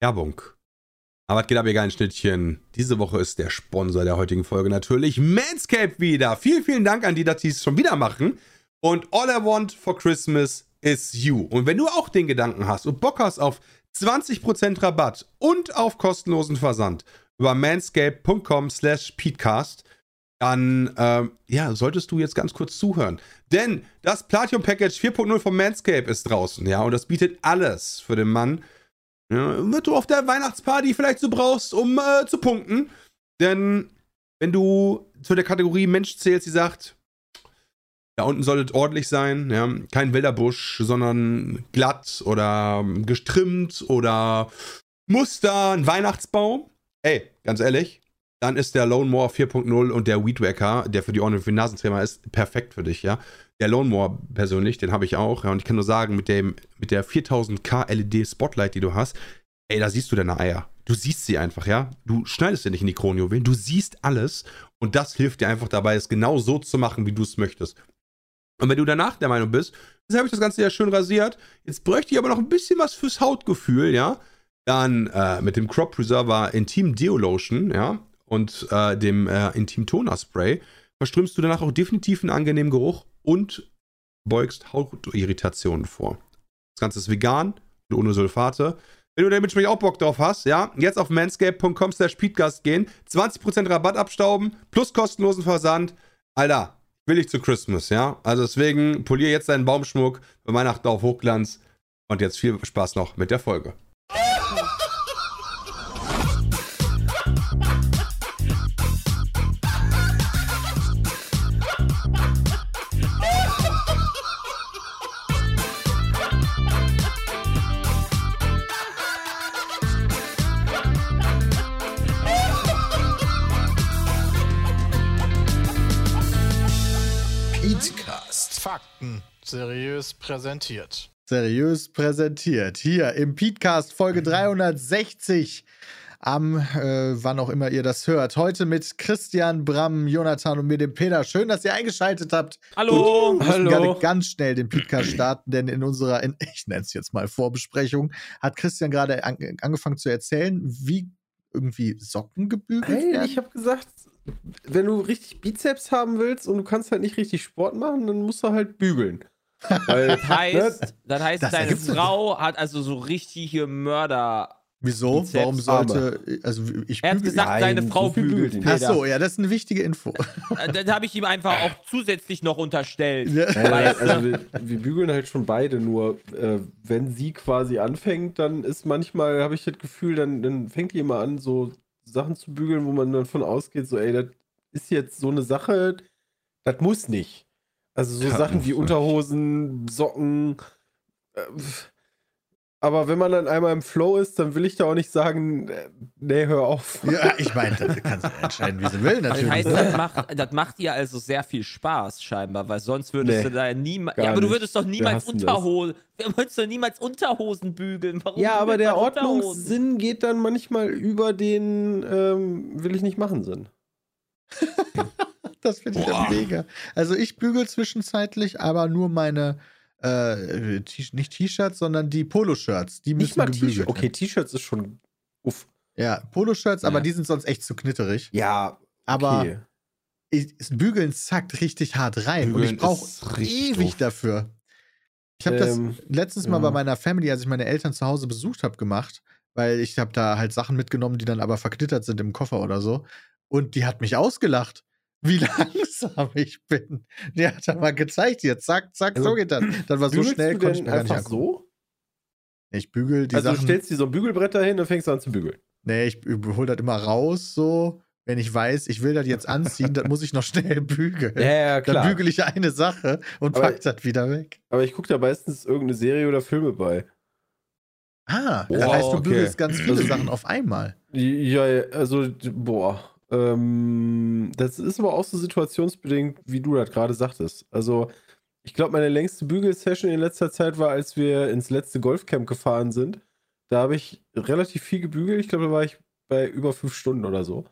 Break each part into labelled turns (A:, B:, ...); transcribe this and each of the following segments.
A: Werbung. Aber es geht ab, ihr geilen Schnittchen. Diese Woche ist der Sponsor der heutigen Folge natürlich Manscaped wieder. Vielen, vielen Dank an die, dass die es schon wieder machen. Und all I want for Christmas is you. Und wenn du auch den Gedanken hast und Bock hast auf 20% Rabatt und auf kostenlosen Versand über manscape.com slash peatcast, dann ähm, ja, solltest du jetzt ganz kurz zuhören. Denn das Platinum Package 4.0 von Manscape ist draußen, ja, und das bietet alles für den Mann, ja, was du auf der Weihnachtsparty vielleicht so brauchst, um äh, zu punkten. Denn wenn du zu der Kategorie Mensch zählst, die sagt, da unten soll es ordentlich sein, ja, kein wilder Busch, sondern glatt oder gestrimmt oder Muster, ein Weihnachtsbaum. Ey, ganz ehrlich, dann ist der Lone Mower 4.0 und der Weed Wacker, der für die für Nasentrimmer ist, perfekt für dich, ja. Der Lone Mower persönlich, den habe ich auch, ja, und ich kann nur sagen, mit, dem, mit der 4000K LED Spotlight, die du hast, ey, da siehst du deine Eier. Du siehst sie einfach, ja. Du schneidest sie nicht in die Kronjuwelen, du siehst alles und das hilft dir einfach dabei, es genau so zu machen, wie du es möchtest. Und wenn du danach der Meinung bist, jetzt habe ich das Ganze ja schön rasiert, jetzt bräuchte ich aber noch ein bisschen was fürs Hautgefühl, ja, dann äh, mit dem Crop Preserver Intim Deo Lotion, ja, und äh, dem äh, Intim Toner Spray verströmst du danach auch definitiv einen angenehmen Geruch und beugst Hautirritationen vor. Das Ganze ist vegan und ohne Sulfate. Wenn du damit auch Bock drauf hast, ja, jetzt auf manscape.com slash gehen, 20% Rabatt abstauben, plus kostenlosen Versand. Alter, will ich zu Christmas, ja. Also deswegen polier jetzt deinen Baumschmuck Weihnachten auf Hochglanz. Und jetzt viel Spaß noch mit der Folge.
B: Fakten seriös präsentiert.
C: Seriös präsentiert. Hier im Podcast Folge 360. Am, äh, wann auch immer ihr das hört. Heute mit Christian, Bram, Jonathan und mir, dem Peter. Schön, dass ihr eingeschaltet habt.
D: Hallo.
C: Und wir müssen gerade ganz schnell den Podcast starten, denn in unserer, in, ich nenne es jetzt mal Vorbesprechung, hat Christian gerade an, angefangen zu erzählen, wie irgendwie Socken gebügelt
D: Hey,
C: werden.
D: ich habe gesagt, wenn du richtig Bizeps haben willst und du kannst halt nicht richtig Sport machen, dann musst du halt bügeln. Weil,
E: Das heißt, das heißt
C: Das
E: deine. Frau hat also so richtige Mörder.
C: Wieso?
E: Bizeps,
C: Warum sollte, also ich
E: Er hat gesagt,
D: Nein,
E: seine Frau bügelt.
D: bügelt
C: Ach so, ja, das ist eine wichtige Info.
E: Äh, Das habe ich ihm einfach auch zusätzlich noch unterstellt.
C: Ja.
D: Also wir, wir bügeln halt schon beide, nur äh, wenn sie quasi anfängt, dann ist manchmal, habe ich das Gefühl, dann, dann fängt die immer an, so Sachen zu bügeln, wo man dann von ausgeht, so, ey, das ist jetzt so eine Sache, das muss nicht. Also so
A: Ja,
D: Sachen wie. Unterhosen, Socken. Äh, aber wenn man dann einmal im Flow ist, dann will ich da auch nicht sagen, äh, nee, hör auf.
C: Ja, ich meine, das kann sie entscheiden, wie sie will,
E: Das
C: natürlich.
E: heißt, das macht, das macht ihr also sehr viel Spaß, scheinbar, weil sonst würdest
D: Nee,
E: du da niemals.
D: gar
E: Ja, aber du würdest doch niemals
D: das.
E: Unterhosen. Du würdest doch niemals Unterhosen bügeln. Warum
D: Ja, aber der? Ordnungssinn geht dann manchmal über den ähm, will ich nicht machen Sinn.
C: Das finde ich ja mega. Also ich bügel zwischenzeitlich, aber nur meine, äh, T nicht T-Shirts, sondern die Poloshirts. Die
D: Nicht
C: müssen
D: mal
C: gebügelt
D: T-Shirt. Okay,
C: werden.
D: T-Shirts ist schon uff.
C: Ja, Poloshirts, aber
E: Ja.
C: die sind sonst echt zu knitterig.
D: Ja,
C: Aber
D: okay.
C: ich, das Bügeln zackt richtig hart rein und
A: Bügeln
C: ich brauche ewig
A: doof.
C: dafür. Ich habe
D: Ähm,
C: das letztens mal
D: ja.
C: bei meiner Family, als ich meine Eltern zu Hause besucht habe, gemacht, weil ich habe da halt Sachen mitgenommen, die dann aber verknittert sind im Koffer oder so. Und die hat mich ausgelacht, wie langsam ich bin. Die hat da mal gezeigt, hier, zack, zack, so
D: Also,
C: geht das. Das war so schnell,
D: du
C: konnte ich mir gar nicht angucken.
D: so?
C: Ich bügel die
D: also du
C: Sachen.
D: stellst dir so ein Bügelbrett dahin und fängst an zu bügeln.
C: Nee, ich hole das immer raus, so. Wenn ich weiß, ich will das jetzt anziehen, dann muss ich noch schnell bügeln.
D: ja,
C: Dann bügel ich eine Sache und
D: Aber-
C: pack das wieder weg.
D: Aber ich gucke da meistens irgendeine Serie oder Filme bei.
C: Ah, das
A: Wow,
C: heißt, du
A: okay.
C: bügelst ganz viele
D: Also-
C: Sachen auf einmal.
D: Ja, also, boah. Ähm, das ist aber auch so situationsbedingt, wie du das gerade sagtest. Also, ich glaube, meine längste Bügelsession in letzter Zeit war, als wir ins letzte Golfcamp gefahren sind. Da habe ich relativ viel gebügelt. Ich glaube, da war ich bei über fünf Stunden oder so.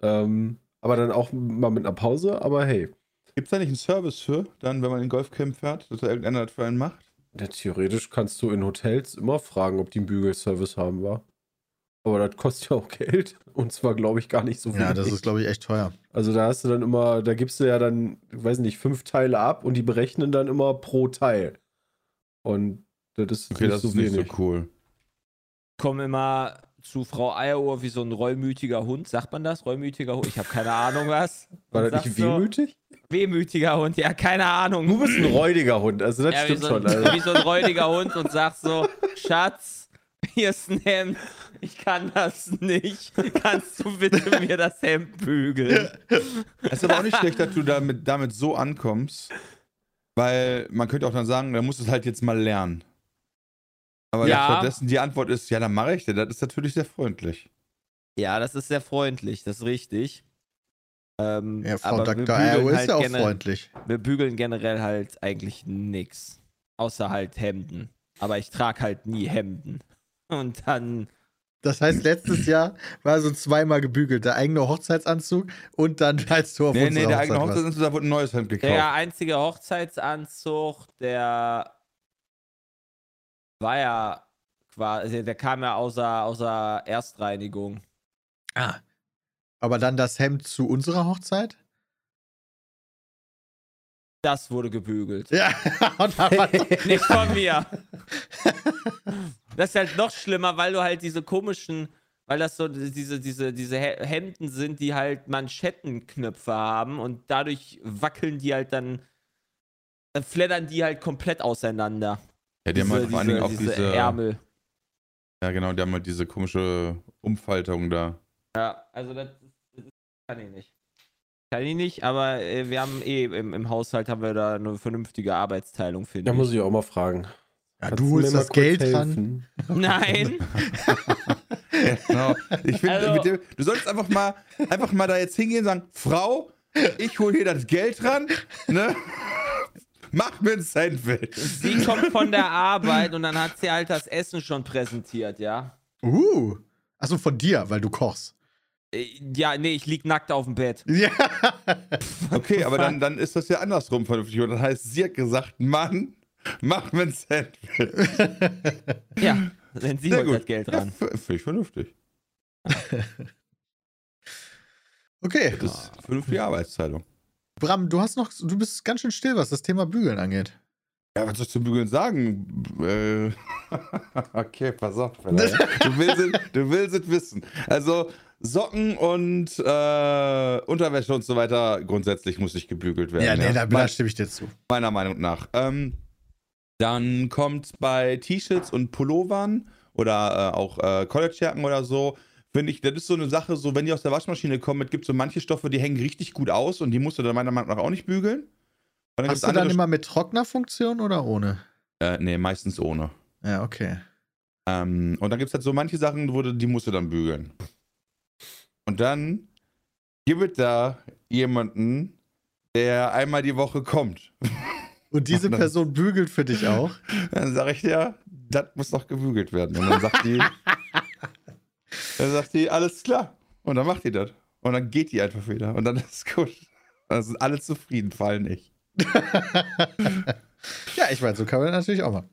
D: Ähm, aber dann auch mal mit einer Pause. Aber hey,
A: Gibt es da nicht einen Service für, dann, wenn man in den Golfcamp fährt, dass da irgendeiner das für einen macht?
D: ja, theoretisch kannst du in Hotels immer fragen, ob die einen Bügelservice haben, war. Aber das kostet ja auch Geld. Und zwar, glaube ich, gar nicht so viel.
C: Ja, das ist, glaube ich, echt teuer.
D: Also da hast du dann immer, da gibst du ja dann, ich weiß nicht, fünf Teile ab und die berechnen dann immer pro Teil. Und das ist
F: Okay,
D: nicht
F: das
D: so
F: ist nicht
D: wenig.
F: so cool.
E: Komme immer zu Frau Eierohr wie so ein reumütiger Hund. Sagt man das? Reumütiger Hund? Ich habe keine Ahnung was.
D: War das nicht
E: so,
D: wehmütig?
E: Wehmütiger Hund, ja, keine Ahnung.
D: Du bist ein räudiger Hund, also das
E: ja,
D: stimmt
E: so
D: schon.
E: ein,
D: Also.
E: wie so ein räudiger Hund und sagt so, Schatz, hier ist ein Hemd. Ich kann das nicht. Kannst du bitte mir das Hemd bügeln?
F: Es ist aber auch nicht schlecht, dass du damit, damit so ankommst, weil man könnte auch dann sagen, da musst du es halt jetzt mal lernen. Aber
E: Ja.
F: stattdessen die Antwort ist, ja, dann mache ich das. Das ist natürlich sehr freundlich.
E: Ja, das ist sehr freundlich, das ist richtig. Ähm,
C: Ja, Frau
E: aber wir
C: Dr.
E: bügeln
C: Eierl ist
E: halt
C: ja auch freundlich.
E: Wir bügeln generell halt eigentlich nix. Außer halt Hemden. Aber ich trage halt nie Hemden. Und dann,
C: Das heißt, letztes Jahr war so zweimal gebügelt. Der eigene Hochzeitsanzug und dann als du auf
F: Nee, nee, der eigene. Hochzeitsanzug, da wurde ein neues Hemd gekauft.
E: der einzige Hochzeitsanzug, der war ja quasi, der kam ja außer, außer Erstreinigung.
C: Ah. Aber dann das Hemd zu unserer Hochzeit?
E: Das wurde gebügelt.
C: Ja,
E: Nicht von mir. Das ist halt noch schlimmer, weil du halt diese komischen, weil das so diese, diese, diese He- Hemden sind, die halt Manschettenknöpfe haben und dadurch wackeln die halt dann, dann flattern die halt komplett auseinander.
F: ja, die haben halt vor allen Dingen auch
E: diese
F: diese.
E: Ärmel.
F: Ja, genau, die haben halt diese komische Umfaltung da.
E: Ja, also das, das kann ich nicht. Kann ich nicht, aber äh, wir haben eh im, im Haushalt haben wir da eine vernünftige Arbeitsteilung, finde
D: Da muss ich auch mal fragen.
C: ja,
D: Kannst
C: du holst das Geld
D: helfen?
E: Nein.
F: Ja, genau. Ich finde,
E: Also-
F: du solltest einfach mal, einfach mal da jetzt hingehen und sagen, Frau, ich hole hier das Geld ran, ne? Mach mir ein Sandwich.
E: Sie kommt von der Arbeit und dann hat sie halt das Essen schon präsentiert, ja.
C: Uh. Achso, von dir, weil du kochst.
E: Äh, Ja, nee, ich lieg nackt auf dem Bett.
C: Ja.
F: Okay, aber dann, dann ist das ja andersrum vernünftig. Und das heißt, sie hat gesagt, Mann, mach mir ein Sandwich.
E: Ja, wenn sie
F: Sehr
E: holt
F: gut.
E: das Geld
F: Ja,
E: ran.
F: f- Finde ich vernünftig.
C: Okay.
F: Das ist vernünftige Arbeitsteilung.
C: Bram, du hast noch, du bist ganz schön still, was das Thema Bügeln angeht.
F: Ja, was soll ich zum Bügeln sagen? Äh, okay, pass auf. Ja. Du willst, es, du willst es wissen. Also Socken und äh, Unterwäsche und so weiter, grundsätzlich muss nicht gebügelt werden.
C: Ja, nee, da, da
F: Me-
C: stimme ich dir zu.
F: meiner Meinung nach. Ähm, dann kommt bei T-Shirts und Pullovern oder äh, auch äh, Collegejacken oder so, finde ich, das ist so eine Sache, so wenn die aus der Waschmaschine kommen, es gibt so manche Stoffe, die hängen richtig gut aus und die musst du dann meiner Meinung nach auch nicht bügeln.
C: Hast du dann immer mit Trocknerfunktion oder ohne?
F: Äh, nee, meistens ohne.
C: Ja, okay.
F: Ähm, und dann gibt es halt so manche Sachen, wo du, die musst du dann bügeln. Und dann gibt es da jemanden, der einmal die Woche kommt.
C: Und diese
F: Ach,
C: Person bügelt für dich auch?
F: Dann sage ich dir, das muss doch gebügelt werden. Und dann sagt die, dann sagt die, alles klar. Und dann macht die das. Und dann geht die einfach wieder. Und dann ist es gut. Dann sind alle zufrieden, fallen nicht.
C: ja, ich meine, so kann man natürlich auch mal.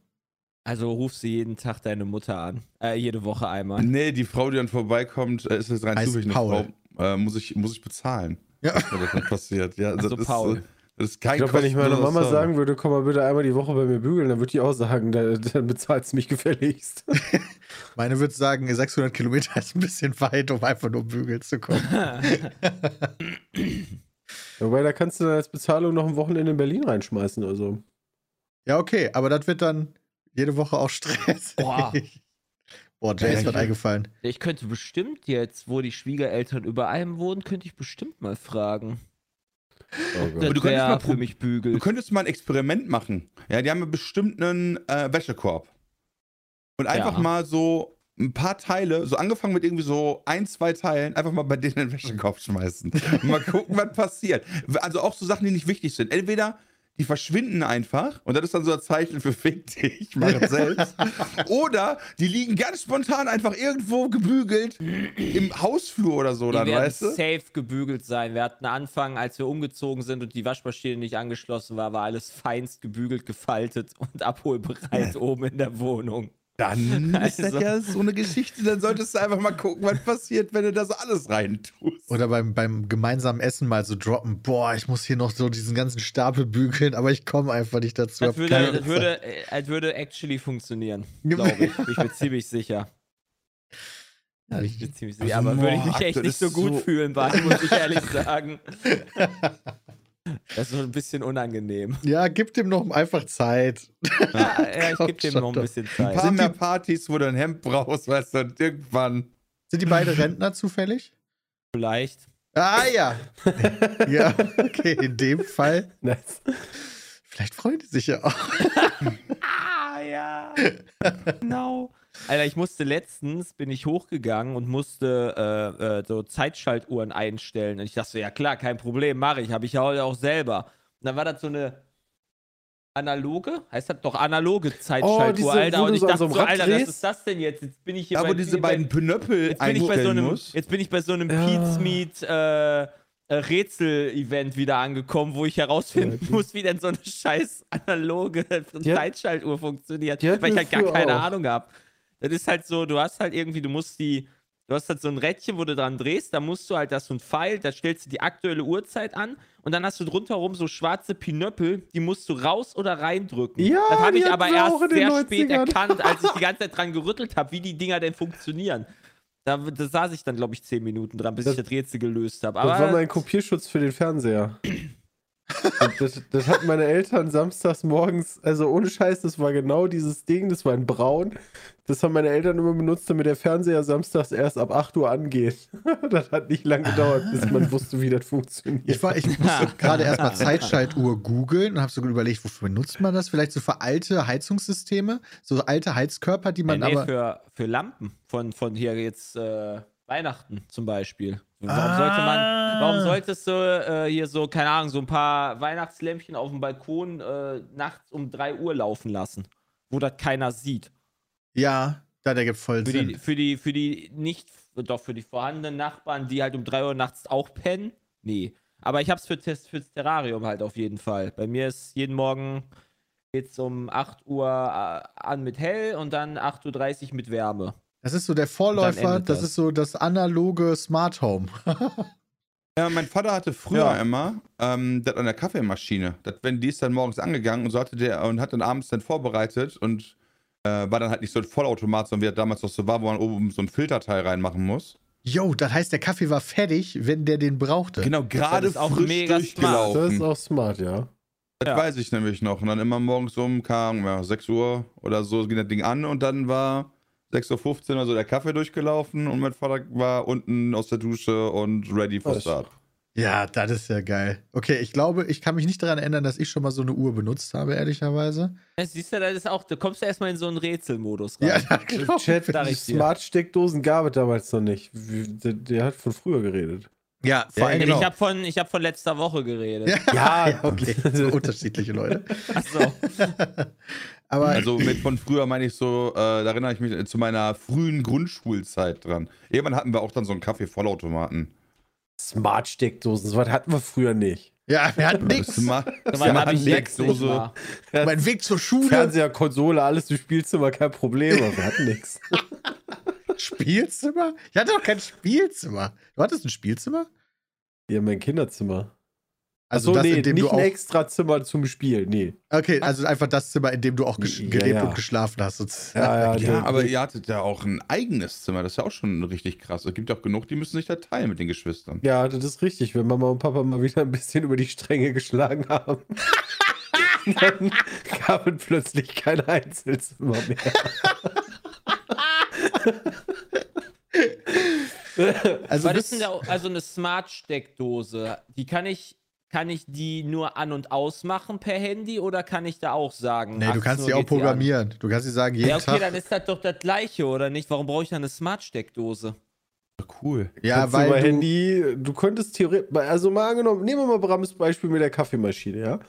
E: Also rufst du jeden Tag deine Mutter an. Äh, jede Woche einmal.
F: Nee, die Frau, die dann vorbeikommt, äh, ist jetzt rein
C: Heißt
F: zufällig eine
C: Paul.
F: Frau, äh, muss, ich, muss ich bezahlen.
C: Ja.
F: das dann passiert. Ja,
E: Ach so,
F: das,
E: Paul.
F: Ist, das ist kein
D: Ich glaube, wenn ich meiner Mama
F: Service.
D: sagen würde, komm mal bitte einmal die Woche bei mir bügeln, dann würde die auch sagen, da- dann bezahlst du mich gefälligst.
C: Meine würde sagen, 600 Kilometer ist ein bisschen weit, um einfach nur bügeln zu kommen.
D: Wobei, da kannst du dann als Bezahlung noch ein Wochenende in Berlin reinschmeißen. Also.
C: Ja, okay, aber das wird dann jede Woche auch Stress.
E: Boah.
C: Boah, Jay ist was
F: ich-
C: eingefallen.
E: Ich könnte bestimmt jetzt, wo die Schwiegereltern über einem wohnen, könnte ich bestimmt mal fragen.
D: Oh
F: du könntest mal
E: für mich
F: Du könntest mal ein Experiment machen. Ja, die haben ja bestimmt einen äh, Wäschekorb. Und einfach
E: Ja.
F: mal so ein paar Teile, so angefangen mit irgendwie so ein, zwei Teilen, einfach mal bei denen in den Wäschekorb schmeißen. Und mal gucken, was passiert. Also auch so Sachen, die nicht wichtig sind. Entweder die verschwinden einfach und das ist dann so ein Zeichen für Fick dich, mach es selbst. Oder die liegen ganz spontan einfach irgendwo gebügelt im Hausflur oder so,
E: Die
F: dann,
E: werden
F: weißt du?
E: safe gebügelt sein. Wir hatten Anfang, als wir umgezogen sind und die Waschmaschine nicht angeschlossen war, war alles feinst gebügelt, gefaltet und abholbereit oben in der Wohnung.
F: Dann ist das
E: Also-
F: ja so eine Geschichte. Dann solltest du einfach mal gucken, was passiert, wenn du das alles reintust.
C: Oder beim, beim gemeinsamen Essen mal so droppen, boah, ich muss hier noch so diesen ganzen Stapel bügeln, aber ich komme einfach nicht dazu.
E: Das würde, das würde, das würde actually funktionieren. Glaube ich. Ich bin ziemlich sicher.
C: Ja,
E: Ich bin ziemlich
F: Also,
E: sicher. Aber würde ich mich echt
F: das
E: nicht so gut
F: so-
E: fühlen, bei, muss ich ehrlich sagen. Das ist so ein bisschen unangenehm.
C: Ja, gib dem noch einfach Zeit.
E: Ja, ja ich
C: Komm
E: gebe dem noch ein bisschen
F: Ein
E: Zeit.
F: paar mehr Partys, wo du ein Hemd brauchst, weißt du, und irgendwann.
C: Sind die beide Rentner zufällig?
E: Vielleicht.
C: Ah ja. ja, okay, in dem Fall.
D: Nice.
C: Vielleicht freuen die sich ja auch.
E: Ah, ja. genau. Alter, ich musste letztens, bin ich hochgegangen und musste äh, äh, so Zeitschaltuhren einstellen. Und ich dachte so, ja klar, kein Problem, mache ich. Habe ich ja heute auch selber. Und dann war das so eine analoge, heißt das doch analoge Zeitschaltuhr,
D: diese,
E: Alter. Und ich
D: so
E: dachte
D: so
E: so, Alter, was ist das denn jetzt? Jetzt bin ich hier
F: Da, wo
E: bei,
F: diese beiden Pnöppel
E: Jetzt bin, ich bei so
F: einstellen
E: einem,
F: musst.
E: jetzt bin ich bei so einem
D: Ja.
E: Pete's Meet äh, äh, Rätsel-Event wieder angekommen, wo ich herausfinden
D: Ja,
E: muss, wie denn so eine scheiß analoge Zeitschaltuhr funktioniert, weil ich halt gar keine
D: auch.
E: Ahnung habe. Das ist halt so, du hast halt irgendwie, du musst die, du hast halt so ein Rädchen, wo du dran drehst, da musst du halt, das so ein Pfeil, da stellst du die aktuelle Uhrzeit an und dann hast du drunterrum so schwarze Pinöppel, die musst du raus oder reindrücken.
D: Ja,
E: das habe ich aber erst sehr spät
D: 90ern.
E: erkannt, als ich die ganze Zeit dran gerüttelt habe, wie die Dinger denn funktionieren. Da, da saß ich dann, glaube ich, zehn Minuten dran, bis
D: Das-
E: ich das Rätsel gelöst habe.
D: Das war mein Kopierschutz für den Fernseher. Das, das hatten meine Eltern samstags morgens, also ohne Scheiß, das war genau dieses Ding, das war in braun. Das haben meine Eltern immer benutzt, damit der Fernseher samstags erst ab 8 Uhr angeht. Das hat nicht lange gedauert, bis man wusste, wie das funktioniert.
C: Ich, war, ich musste gerade erstmal Zeitschaltuhr googeln und habe so überlegt, wofür benutzt man das? Vielleicht so für alte Heizungssysteme, so alte Heizkörper, die
E: nee,
C: man
E: nee,
C: aber.
E: für, für Lampen von, von hier jetzt äh, Weihnachten zum Beispiel. Warum sollte man, warum solltest du äh, hier so, keine Ahnung, so ein paar Weihnachtslämpchen auf dem Balkon äh, nachts um 3 Uhr laufen lassen, wo das keiner sieht?
C: Ja, da der gibt voll
E: Für
C: Sinn.
E: die, für die, für die nicht, doch für die vorhandenen Nachbarn, die halt um 3 Uhr nachts auch pennen? Nee. Aber ich hab's für Test fürs Terrarium halt auf jeden Fall. Bei mir ist jeden Morgen geht's um 8 Uhr äh, an mit hell und dann 8.30 Uhr mit Wärme.
C: Das ist so der Vorläufer, das
E: das.
C: ist so das analoge Smart Home.
F: Ja, mein Vater hatte früher
E: Ja.
F: immer ähm, das an der Kaffeemaschine. Das, wenn die ist dann morgens angegangen und so hatte der und hat dann abends dann vorbereitet und äh, war dann halt nicht so ein Vollautomat, sondern wie das damals noch so war, wo man oben so ein Filterteil reinmachen muss.
C: Yo, das heißt, der Kaffee war fertig, wenn der den brauchte.
F: Genau, gerade
E: ist auch
F: frisch
E: mega smart.
D: das ist auch smart, ja.
F: Das
E: Ja.
F: weiß ich nämlich noch. Und dann immer morgens um, kam ja, 6 Uhr oder so, ging das Ding an und dann war 6.15 Uhr oder so der Kaffee durchgelaufen und mein Vater war unten aus der Dusche und ready for start.
C: Ja, das ist ja geil. Okay, ich glaube, ich kann mich nicht daran erinnern, dass ich schon mal so eine Uhr benutzt habe, ehrlicherweise.
E: Ja, siehst du, das ist auch, da kommst du erstmal in so einen Rätselmodus rein.
C: Ja, da glaub
D: Chat, die. Smart-Steckdosen gab es damals noch nicht. Der hat von früher geredet.
C: Ja, vor
F: Ja,
C: allem.
F: genau.
E: Ich habe von, ich hab von letzter Woche geredet.
C: Ja,
D: Ja,
C: ja, okay. So unterschiedliche Leute.
E: Achso.
C: Aber
F: Also mit von früher meine ich so, äh, da erinnere ich mich zu meiner frühen Grundschulzeit dran. Irgendwann hatten wir auch dann so einen Kaffee-Vollautomaten.
D: Smart-Steckdosen, sowas hatten wir früher nicht.
C: ja, wir hatten nichts.
F: Smart, Smart Steckdose.
C: Mein Weg zur Schule.
D: Fernseher, Konsole, alles im Spielzimmer, kein Problem, aber wir hatten nichts.
C: Spielzimmer? Ich hatte doch kein Spielzimmer. Du hattest ein Spielzimmer?
D: Ja, mein Kinderzimmer.
C: Also
D: Achso,
C: das,
D: nee,
C: in dem
D: nicht
C: du auch.
D: ein extra Zimmer zum Spielen, nee.
C: Okay, also einfach das Zimmer, in dem du auch gesch-
D: Ja,
C: gelebt
D: ja.
C: und geschlafen hast. sozusagen.
D: Ja, ja,
F: Ja, aber ihr hattet ja auch ein eigenes Zimmer. Das ist ja auch schon richtig krass. Es gibt auch genug, die müssen sich da teilen mit den Geschwistern.
D: Ja, das ist richtig, wenn Mama und Papa mal wieder ein bisschen über die Stränge geschlagen haben. dann gab es plötzlich kein Einzelzimmer mehr.
C: Also
E: Was
C: bis,
E: ist denn da, also eine Smart-Steckdose? Die kann ich, kann ich die nur an- und ausmachen per Handy oder kann ich da auch sagen?
C: nee, du
E: 18
C: kannst sie auch programmieren. Du kannst sie sagen, jeden
E: Ja, okay,
C: Tag.
E: dann ist das doch das gleiche, oder nicht? Warum brauche ich dann eine Smart-Steckdose?
F: Cool.
C: Ja,
D: Kannst
C: weil du,
D: Handy, du könntest theoretisch, also mal angenommen, nehmen wir mal Brams Beispiel mit der Kaffeemaschine, ja?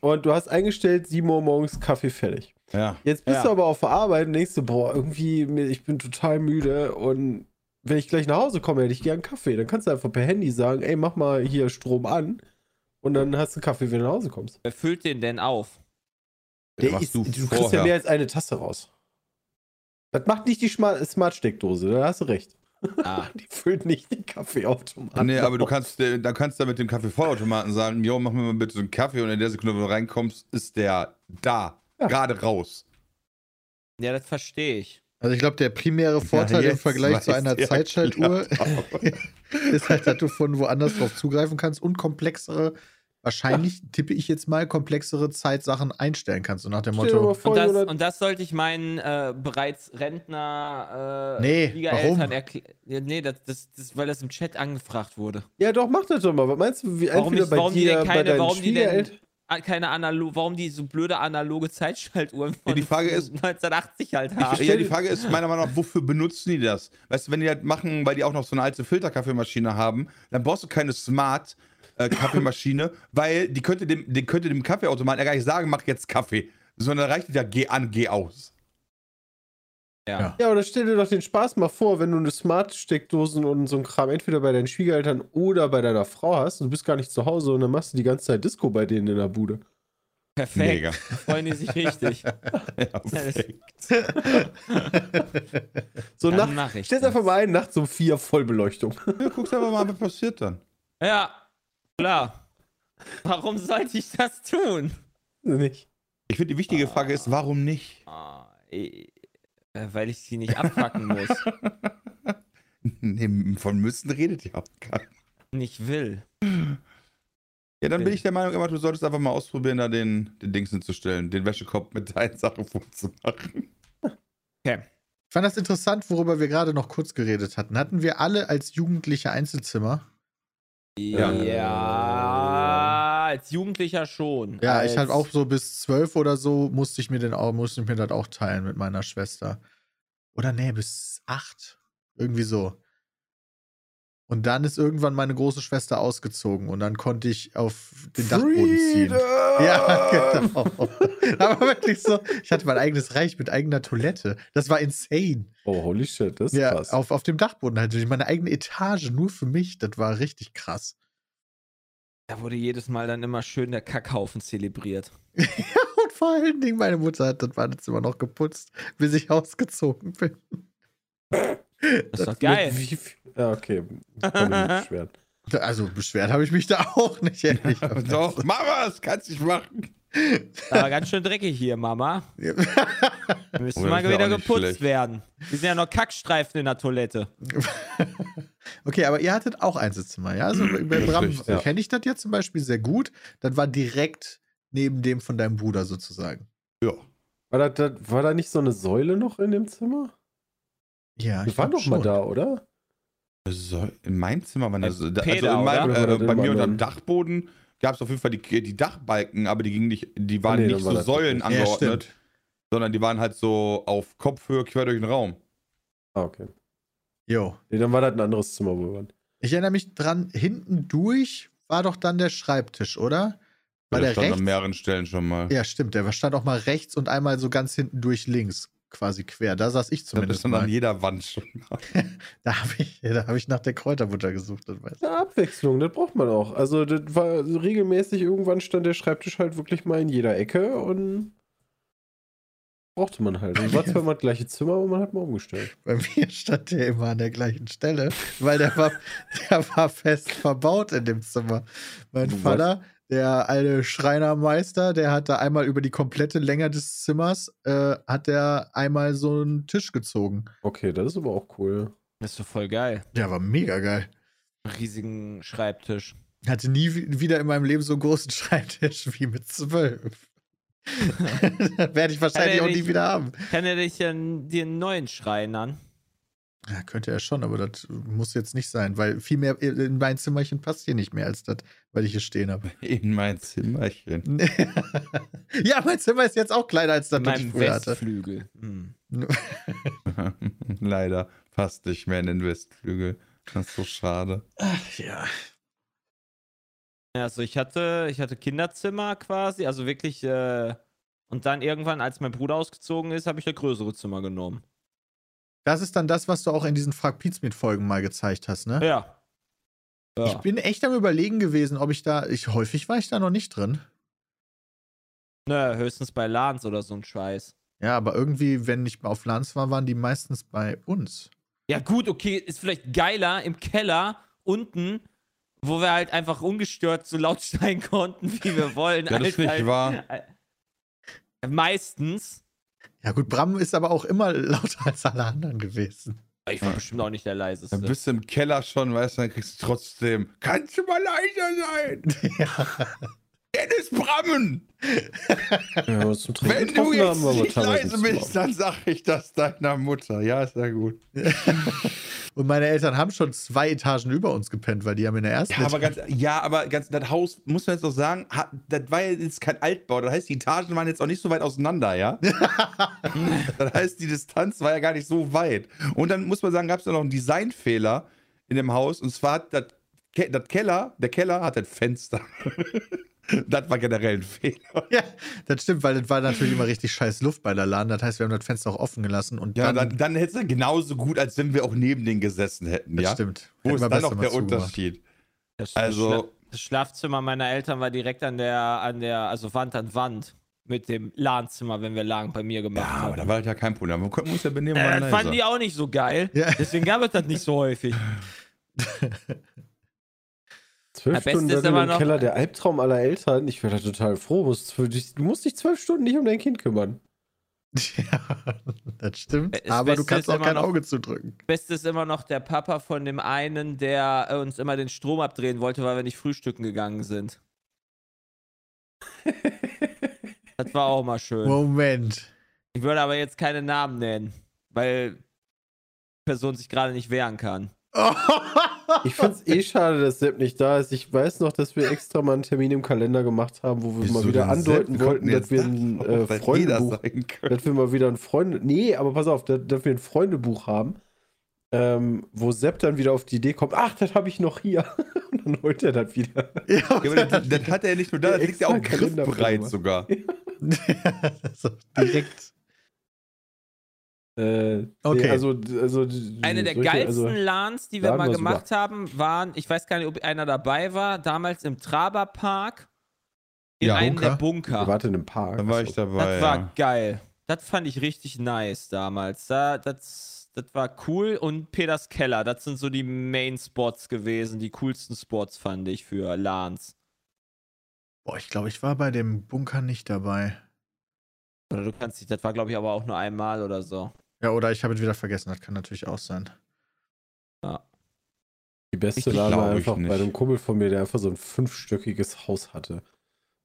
D: Und du hast eingestellt, 7 Uhr morgens Kaffee fertig.
F: Ja.
D: Jetzt bist
E: Ja.
D: du aber auf der Arbeit und denkst du, boah, irgendwie, ich bin total müde und wenn ich gleich nach Hause komme, hätte ich gern Kaffee. Dann kannst du einfach per Handy sagen, ey, mach mal hier Strom an und dann hast du Kaffee, wenn du nach Hause kommst.
E: Wer füllt den denn auf?
D: Der
F: machst
D: ist,
F: du
D: du, kriegst ja mehr als eine Tasse raus. Das macht nicht die Smart-Steckdose, da hast du recht.
E: Ah.
D: Die füllt nicht den Kaffeeautomaten.
F: Nee, aber du kannst, äh, da kannst du mit dem Kaffeevollautomaten sagen, jo, mach mir mal bitte so einen Kaffee und in der Sekunde, wo du reinkommst, ist der da,
D: Ja.
F: gerade raus.
E: Ja, das verstehe ich.
C: Also ich glaube, der primäre Vorteil
F: Ja,
C: im Vergleich zu einer Zeitschaltuhr ist halt, dass du von woanders drauf zugreifen kannst und komplexere, wahrscheinlich tippe ich jetzt mal, komplexere Zeitsachen einstellen kannst. So nach dem Motto,
E: Und das, und das sollte ich meinen äh, bereits Rentner äh,
C: Nee, warum?
E: erklären. Ja, nee, das, das, das, weil das im Chat angefragt wurde.
D: Ja, doch, mach das doch mal. Was meinst du, wie
E: Warum
D: entweder
E: nicht-
D: bei
E: warum die
D: dir,
E: denn
D: bei
E: keine-
D: deinen
E: warum die denn- Keine analo warum die so blöde analoge Zeitschaltuhren von
F: Ja, die Frage ist-
E: 1980 halt haben.
F: ja, die Frage ist meiner Meinung nach, wofür benutzen die das? Weißt du, wenn die das machen, weil die auch noch so eine alte Filterkaffeemaschine haben, dann brauchst du keine Smart äh, Kaffeemaschine, weil die könnte dem, die könnte dem Kaffeeautomaten ja gar nicht sagen, mach jetzt Kaffee, sondern reicht ja geh an, geh aus.
E: ja.
D: Ja, oder stell dir doch den Spaß mal vor, wenn du eine Smart-Steckdosen und so ein Kram entweder bei deinen Schwiegereltern oder bei deiner Frau hast und du bist gar nicht zu Hause und dann machst du die ganze Zeit Disco bei denen in der Bude.
E: Perfekt.
F: Mega.
E: Da freuen die sich richtig.
F: Ja, perfekt.
D: So
E: Dann
D: nacht,
E: mach ich
D: stell's
E: das.
D: einfach mal ein, nachts um vier Vollbeleuchtung.
F: Ja, guckst einfach mal, was passiert dann.
E: Ja, klar. Warum sollte ich das tun?
D: nicht.
F: Ich finde, die wichtige Frage ist, warum nicht?
E: Ah, eh, äh, weil ich sie nicht abfacken muss.
F: Nee, von müssen redet ja auch keiner.
E: Nicht will.
F: Ja, dann bin ich der Meinung, immer, du solltest einfach mal ausprobieren, da den, den Dings hinzustellen, den Wäschekorb mit deinen Sachen vorzumachen.
E: Okay.
C: ich fand das interessant, worüber wir gerade noch kurz geredet hatten. Hatten wir alle als Jugendliche Einzelzimmer?
E: Ja.
D: Ja.
E: als Jugendlicher schon.
C: Ja,
E: als,
C: ich halt auch so bis zwölf oder so musste ich mir den auch, musste ich mir das auch teilen mit meiner Schwester. Oder nee, bis acht. Irgendwie so. Und dann ist irgendwann meine große Schwester ausgezogen und dann konnte ich auf den Dachboden ziehen. Ja, genau. Aber wirklich so, ich hatte mein eigenes Reich mit eigener Toilette. Das war insane.
D: Oh, holy shit, das ist
C: Ja,
D: krass.
C: auf, auf dem Dachboden hatte ich meine eigene Etage nur für mich. Das war richtig krass.
E: Da wurde jedes Mal dann immer schön der Kackhaufen zelebriert.
C: Und vor allen Dingen, meine Mutter hat das Badezimmer noch geputzt, bis ich ausgezogen bin.
E: Das ist doch geil.
D: Wie Ja, okay. Beschweren.
C: Also beschwert habe ich mich da auch nicht, ehrlich.
F: Doch, Mama, das kannst du nicht machen.
E: Aber ganz schön dreckig hier, Mama.
C: Ja.
E: Müsste
F: Oh,
E: mal wieder geputzt
F: schlecht.
E: werden. Wir sind ja noch Kackstreifen in der Toilette.
C: Okay, aber ihr hattet auch Einzelzimmer, ja? Also bei Bram
D: ja.
C: kenne ich das jetzt zum Beispiel sehr gut. Das war direkt neben dem von deinem Bruder sozusagen.
F: Ja.
D: War da, da, war da nicht so eine Säule noch in dem Zimmer?
C: Ja,
D: Wir waren doch mal
C: schon.
D: da, oder?
F: So, in meinem Zimmer waren das. Also
E: Peter,
F: in meinem,
D: oder? Oder
F: äh,
D: war das
F: bei mir unter dem? Dachboden gab es auf jeden Fall die, die Dachbalken, aber die gingen nicht, die waren
D: nee,
F: nicht
D: war
F: so Säulen
D: nicht.
C: Ja,
F: angeordnet,
C: stimmt.
F: sondern die waren halt so auf Kopfhöhe quer durch den Raum.
D: Ah, okay.
C: Jo.
D: Nee, dann war das ein anderes Zimmer, wo wir waren.
C: Ich erinnere mich dran, hinten durch war doch dann der Schreibtisch, oder? War
F: der
C: der
F: stand
C: rechts?
F: an mehreren Stellen schon mal.
C: Ja, stimmt. Der stand auch mal rechts und einmal so ganz hinten durch links, quasi quer. Da saß ich
F: das
C: zumindest
F: stand an
C: mal.
F: jeder Wand schon mal.
C: Da habe ich, da hab ich nach der Kräuterbutter gesucht. Das weiß.
D: Eine Abwechslung, das braucht man auch. Also, das war so regelmäßig, irgendwann stand der Schreibtisch halt wirklich mal in jeder Ecke und brauchte man halt. Und war zwar immer das gleiche Zimmer, aber man hat mal umgestellt.
C: Bei mir stand der immer an der gleichen Stelle, weil der war, der war fest verbaut in dem Zimmer. Mein
D: Was?
C: Vater, der alte Schreinermeister, der hat da einmal über die komplette Länge des Zimmers, äh, hat der einmal so einen Tisch gezogen.
D: Okay, das ist aber auch cool.
E: Das ist doch voll geil.
C: Der war mega geil.
E: Riesigen Schreibtisch.
C: Hatte nie wi- wieder in meinem Leben so einen großen Schreibtisch wie mit zwölf. Werde ich wahrscheinlich auch nie
E: nicht-
C: wieder haben.
E: Kann er dich dann dir einen neuen Schreinern?
C: Ja, könnte er schon, aber das muss jetzt nicht sein, weil viel mehr in mein Zimmerchen passt hier nicht mehr als das, weil ich hier stehen habe.
F: In mein Zimmerchen.
C: ja, mein Zimmer ist jetzt auch kleiner als das,
E: In
C: was ich früher hatte.
E: Westflügel. Hm.
F: Leider passt nicht mehr in den Westflügel. Das ist so schade.
C: Ja.
E: Ja, Also ich hatte, ich hatte Kinderzimmer quasi, also wirklich, äh, und dann irgendwann, als mein Bruder ausgezogen ist, habe ich das größere Zimmer genommen.
C: Das ist dann das, was du auch in diesen Frag Pizmeet Folgen mal gezeigt hast, ne?
E: Ja. ja.
C: Ich bin echt am überlegen gewesen, ob ich da, ich häufig war ich da noch nicht drin.
E: ne, höchstens bei LANs oder so ein Scheiß.
C: Ja, aber irgendwie, wenn ich mal auf Lanz war, waren die meistens bei uns.
E: Ja, gut, okay, ist vielleicht geiler im Keller unten, wo wir halt einfach ungestört so laut schreien konnten, wie wir wollen.
F: Ja, das ist nicht wahr.
E: äh, Meistens.
C: Ja, gut, Bram ist aber auch immer lauter als alle anderen gewesen.
E: Ich war bestimmt auch nicht der
F: Dann
E: leiseste.
F: bist du im Keller schon, weißt du, dann kriegst du trotzdem. Kannst du mal leiser sein?
C: ja.
F: Dennis Brammen!
D: Ja, zum Trinken
F: Wenn du jetzt
D: haben,
F: nicht leise bist, dann sag ich das deiner Mutter. Ja, ist ja gut.
C: Und meine Eltern haben schon zwei Etagen über uns gepennt, weil die haben in der ersten
F: Ja, aber ganz, ja, aber ganz, das Haus, muss man jetzt doch sagen, hat, das war ja jetzt kein Altbau. Das heißt, die Etagen waren jetzt auch nicht so weit auseinander, ja? das heißt, die Distanz war ja gar nicht so weit. Und dann muss man sagen, gab es ja noch einen Designfehler in dem Haus. Und zwar hat das, Ke das Keller, der Keller hat ein Fenster. das war generell ein Fehler.
C: Ja, das stimmt, weil das war natürlich immer richtig scheiß Luft bei der Laden. Das heißt, wir haben das Fenster auch offen gelassen und
F: Ja,
C: dann,
F: dann, dann hätte es genauso gut, als wenn wir auch neben denen gesessen hätten,
C: das
F: ja?
C: stimmt.
F: Wo
C: Hätten
F: ist dann noch der
C: zugemacht.
F: Unterschied?
E: Das,
F: Also-
E: das, Schla das Schlafzimmer meiner Eltern war direkt an der, an der, also Wand an Wand mit dem LAN-Zimmer, wenn wir lagen, bei mir gemacht
F: Ja, aber
E: haben.
F: da war das ja kein Problem. Wir konnten uns ja benehmen.
E: Äh, das fanden die auch nicht so geil.
C: Ja.
E: Deswegen gab es das nicht so häufig.
D: Zwölf Stunden
E: ist immer
D: im
E: noch-
D: Keller, der Albtraum aller Eltern. Ich wäre da total froh. Du musst, für dich- du musst dich zwölf Stunden nicht um dein Kind kümmern.
C: Ja, das stimmt.
E: Das
C: aber du
E: Beste
C: kannst
E: ist
C: auch kein
E: noch-
C: Auge zudrücken.
E: Beste ist immer noch der Papa von dem einen, der äh, uns immer den Strom abdrehen wollte, weil wir nicht frühstücken gegangen sind. das war auch mal schön.
C: Moment.
E: Ich würde aber jetzt keine Namen nennen, weil die Person sich gerade nicht wehren kann.
D: Ich finde es eh schade, dass Sepp nicht da ist. Ich weiß noch, dass wir extra mal einen Termin im Kalender gemacht haben, wo wir
F: Wieso
D: mal wieder andeuten
F: Sepp?
D: Wollten,
F: konnten
D: dass wir ein äh, Freundebuch, dass wir mal wieder ein Freunde, nee, aber pass auf, dass, dass wir ein Freundebuch haben, ähm, wo Sepp dann wieder auf die Idee kommt, ach, das habe ich noch hier. Und dann holt er das wieder.
C: ja,
F: Ja, aber das, das hat er nicht nur da, das liegt ja auch griffbereit sogar.
C: so, direkt.
D: Äh,
C: Okay.
D: Nee, also, also
E: Eine der
D: solche-
E: geilsten
D: also,
E: LANs, die wir mal
D: war
E: gemacht haben, waren, ich weiß gar nicht, ob einer dabei war, damals im Traberpark in
F: Ja,
E: einem
C: Bunker.
E: der Bunker.
D: Wir warten im Park.
F: Da war ich dabei.
E: Das war
F: ja.
E: geil. Das fand ich richtig nice damals. Da, das, das war cool. Und Peters Keller, das sind so die Main Spots gewesen, die coolsten Spots fand ich für LANs.
C: Boah, ich glaube, ich war bei dem Bunker nicht dabei.
E: Oder du kannst dich, das war glaube ich aber auch nur einmal oder so.
C: Ja, oder ich habe es wieder vergessen. Das kann natürlich auch sein.
D: Die beste war einfach bei einem Kumpel von mir, der einfach so ein fünfstöckiges Haus hatte.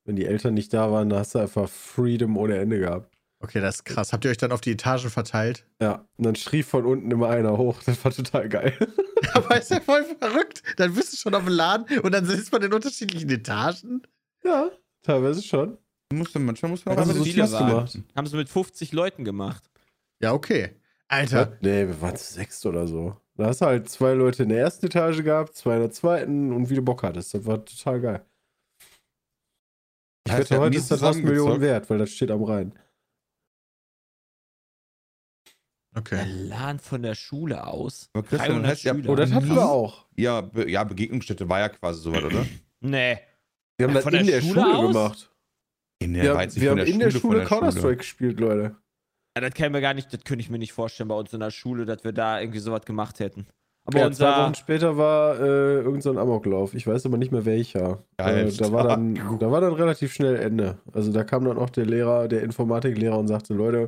D: Wenn die Eltern nicht da waren, da hast du einfach Freedom ohne Ende gehabt.
C: Okay, das ist krass. Habt ihr euch dann auf die Etagen verteilt?
D: Ja, und dann schrie von unten immer einer hoch. Das war total geil.
C: Aber ist ja voll verrückt. Dann bist du schon auf dem Laden und dann sitzt man in unterschiedlichen Etagen.
D: Ja, teilweise schon.
F: Musste, manchmal muss man
D: Ja,
F: auch
D: also so.
E: Haben sie mit 50 Leuten gemacht.
C: Ja, okay. Alter,
D: Nee, wir waren zu sechst oder so. Da hast du halt zwei Leute in der ersten Etage gehabt, zwei in der zweiten und wie du Bock hattest. Das war total geil. Ich wette, heute ist das 8 Millionen wert, weil das steht am Rhein.
E: Der
C: okay.
E: LAN von der Schule aus.
F: Aber Christian,
E: 300
F: heißt, ihr habt
E: Schüler.
D: Oh, das hatten wir auch.
F: Ja, Be ja, Begegnungsstätte war ja quasi sowas, oder?
E: Nee.
D: Wir haben
E: Ja,
D: das
E: von
D: in
E: der
D: der
E: Schule
D: Schule, gemacht.
F: In jetzt nicht
D: wir haben in der Schule
F: der
D: Counter-Strike gespielt, Leute.
E: Ja, das kann mir gar nicht, das könnte ich mir nicht vorstellen bei uns in der Schule, dass wir da irgendwie sowas gemacht hätten. Aber
D: Ja, zwei
E: unser,
D: Wochen später war äh, irgendein so ein Amoklauf. Ich weiß aber nicht mehr welcher. Äh, da, war dann, da war dann relativ schnell Ende. Also da kam dann auch der Lehrer, der Informatiklehrer und sagte, Leute,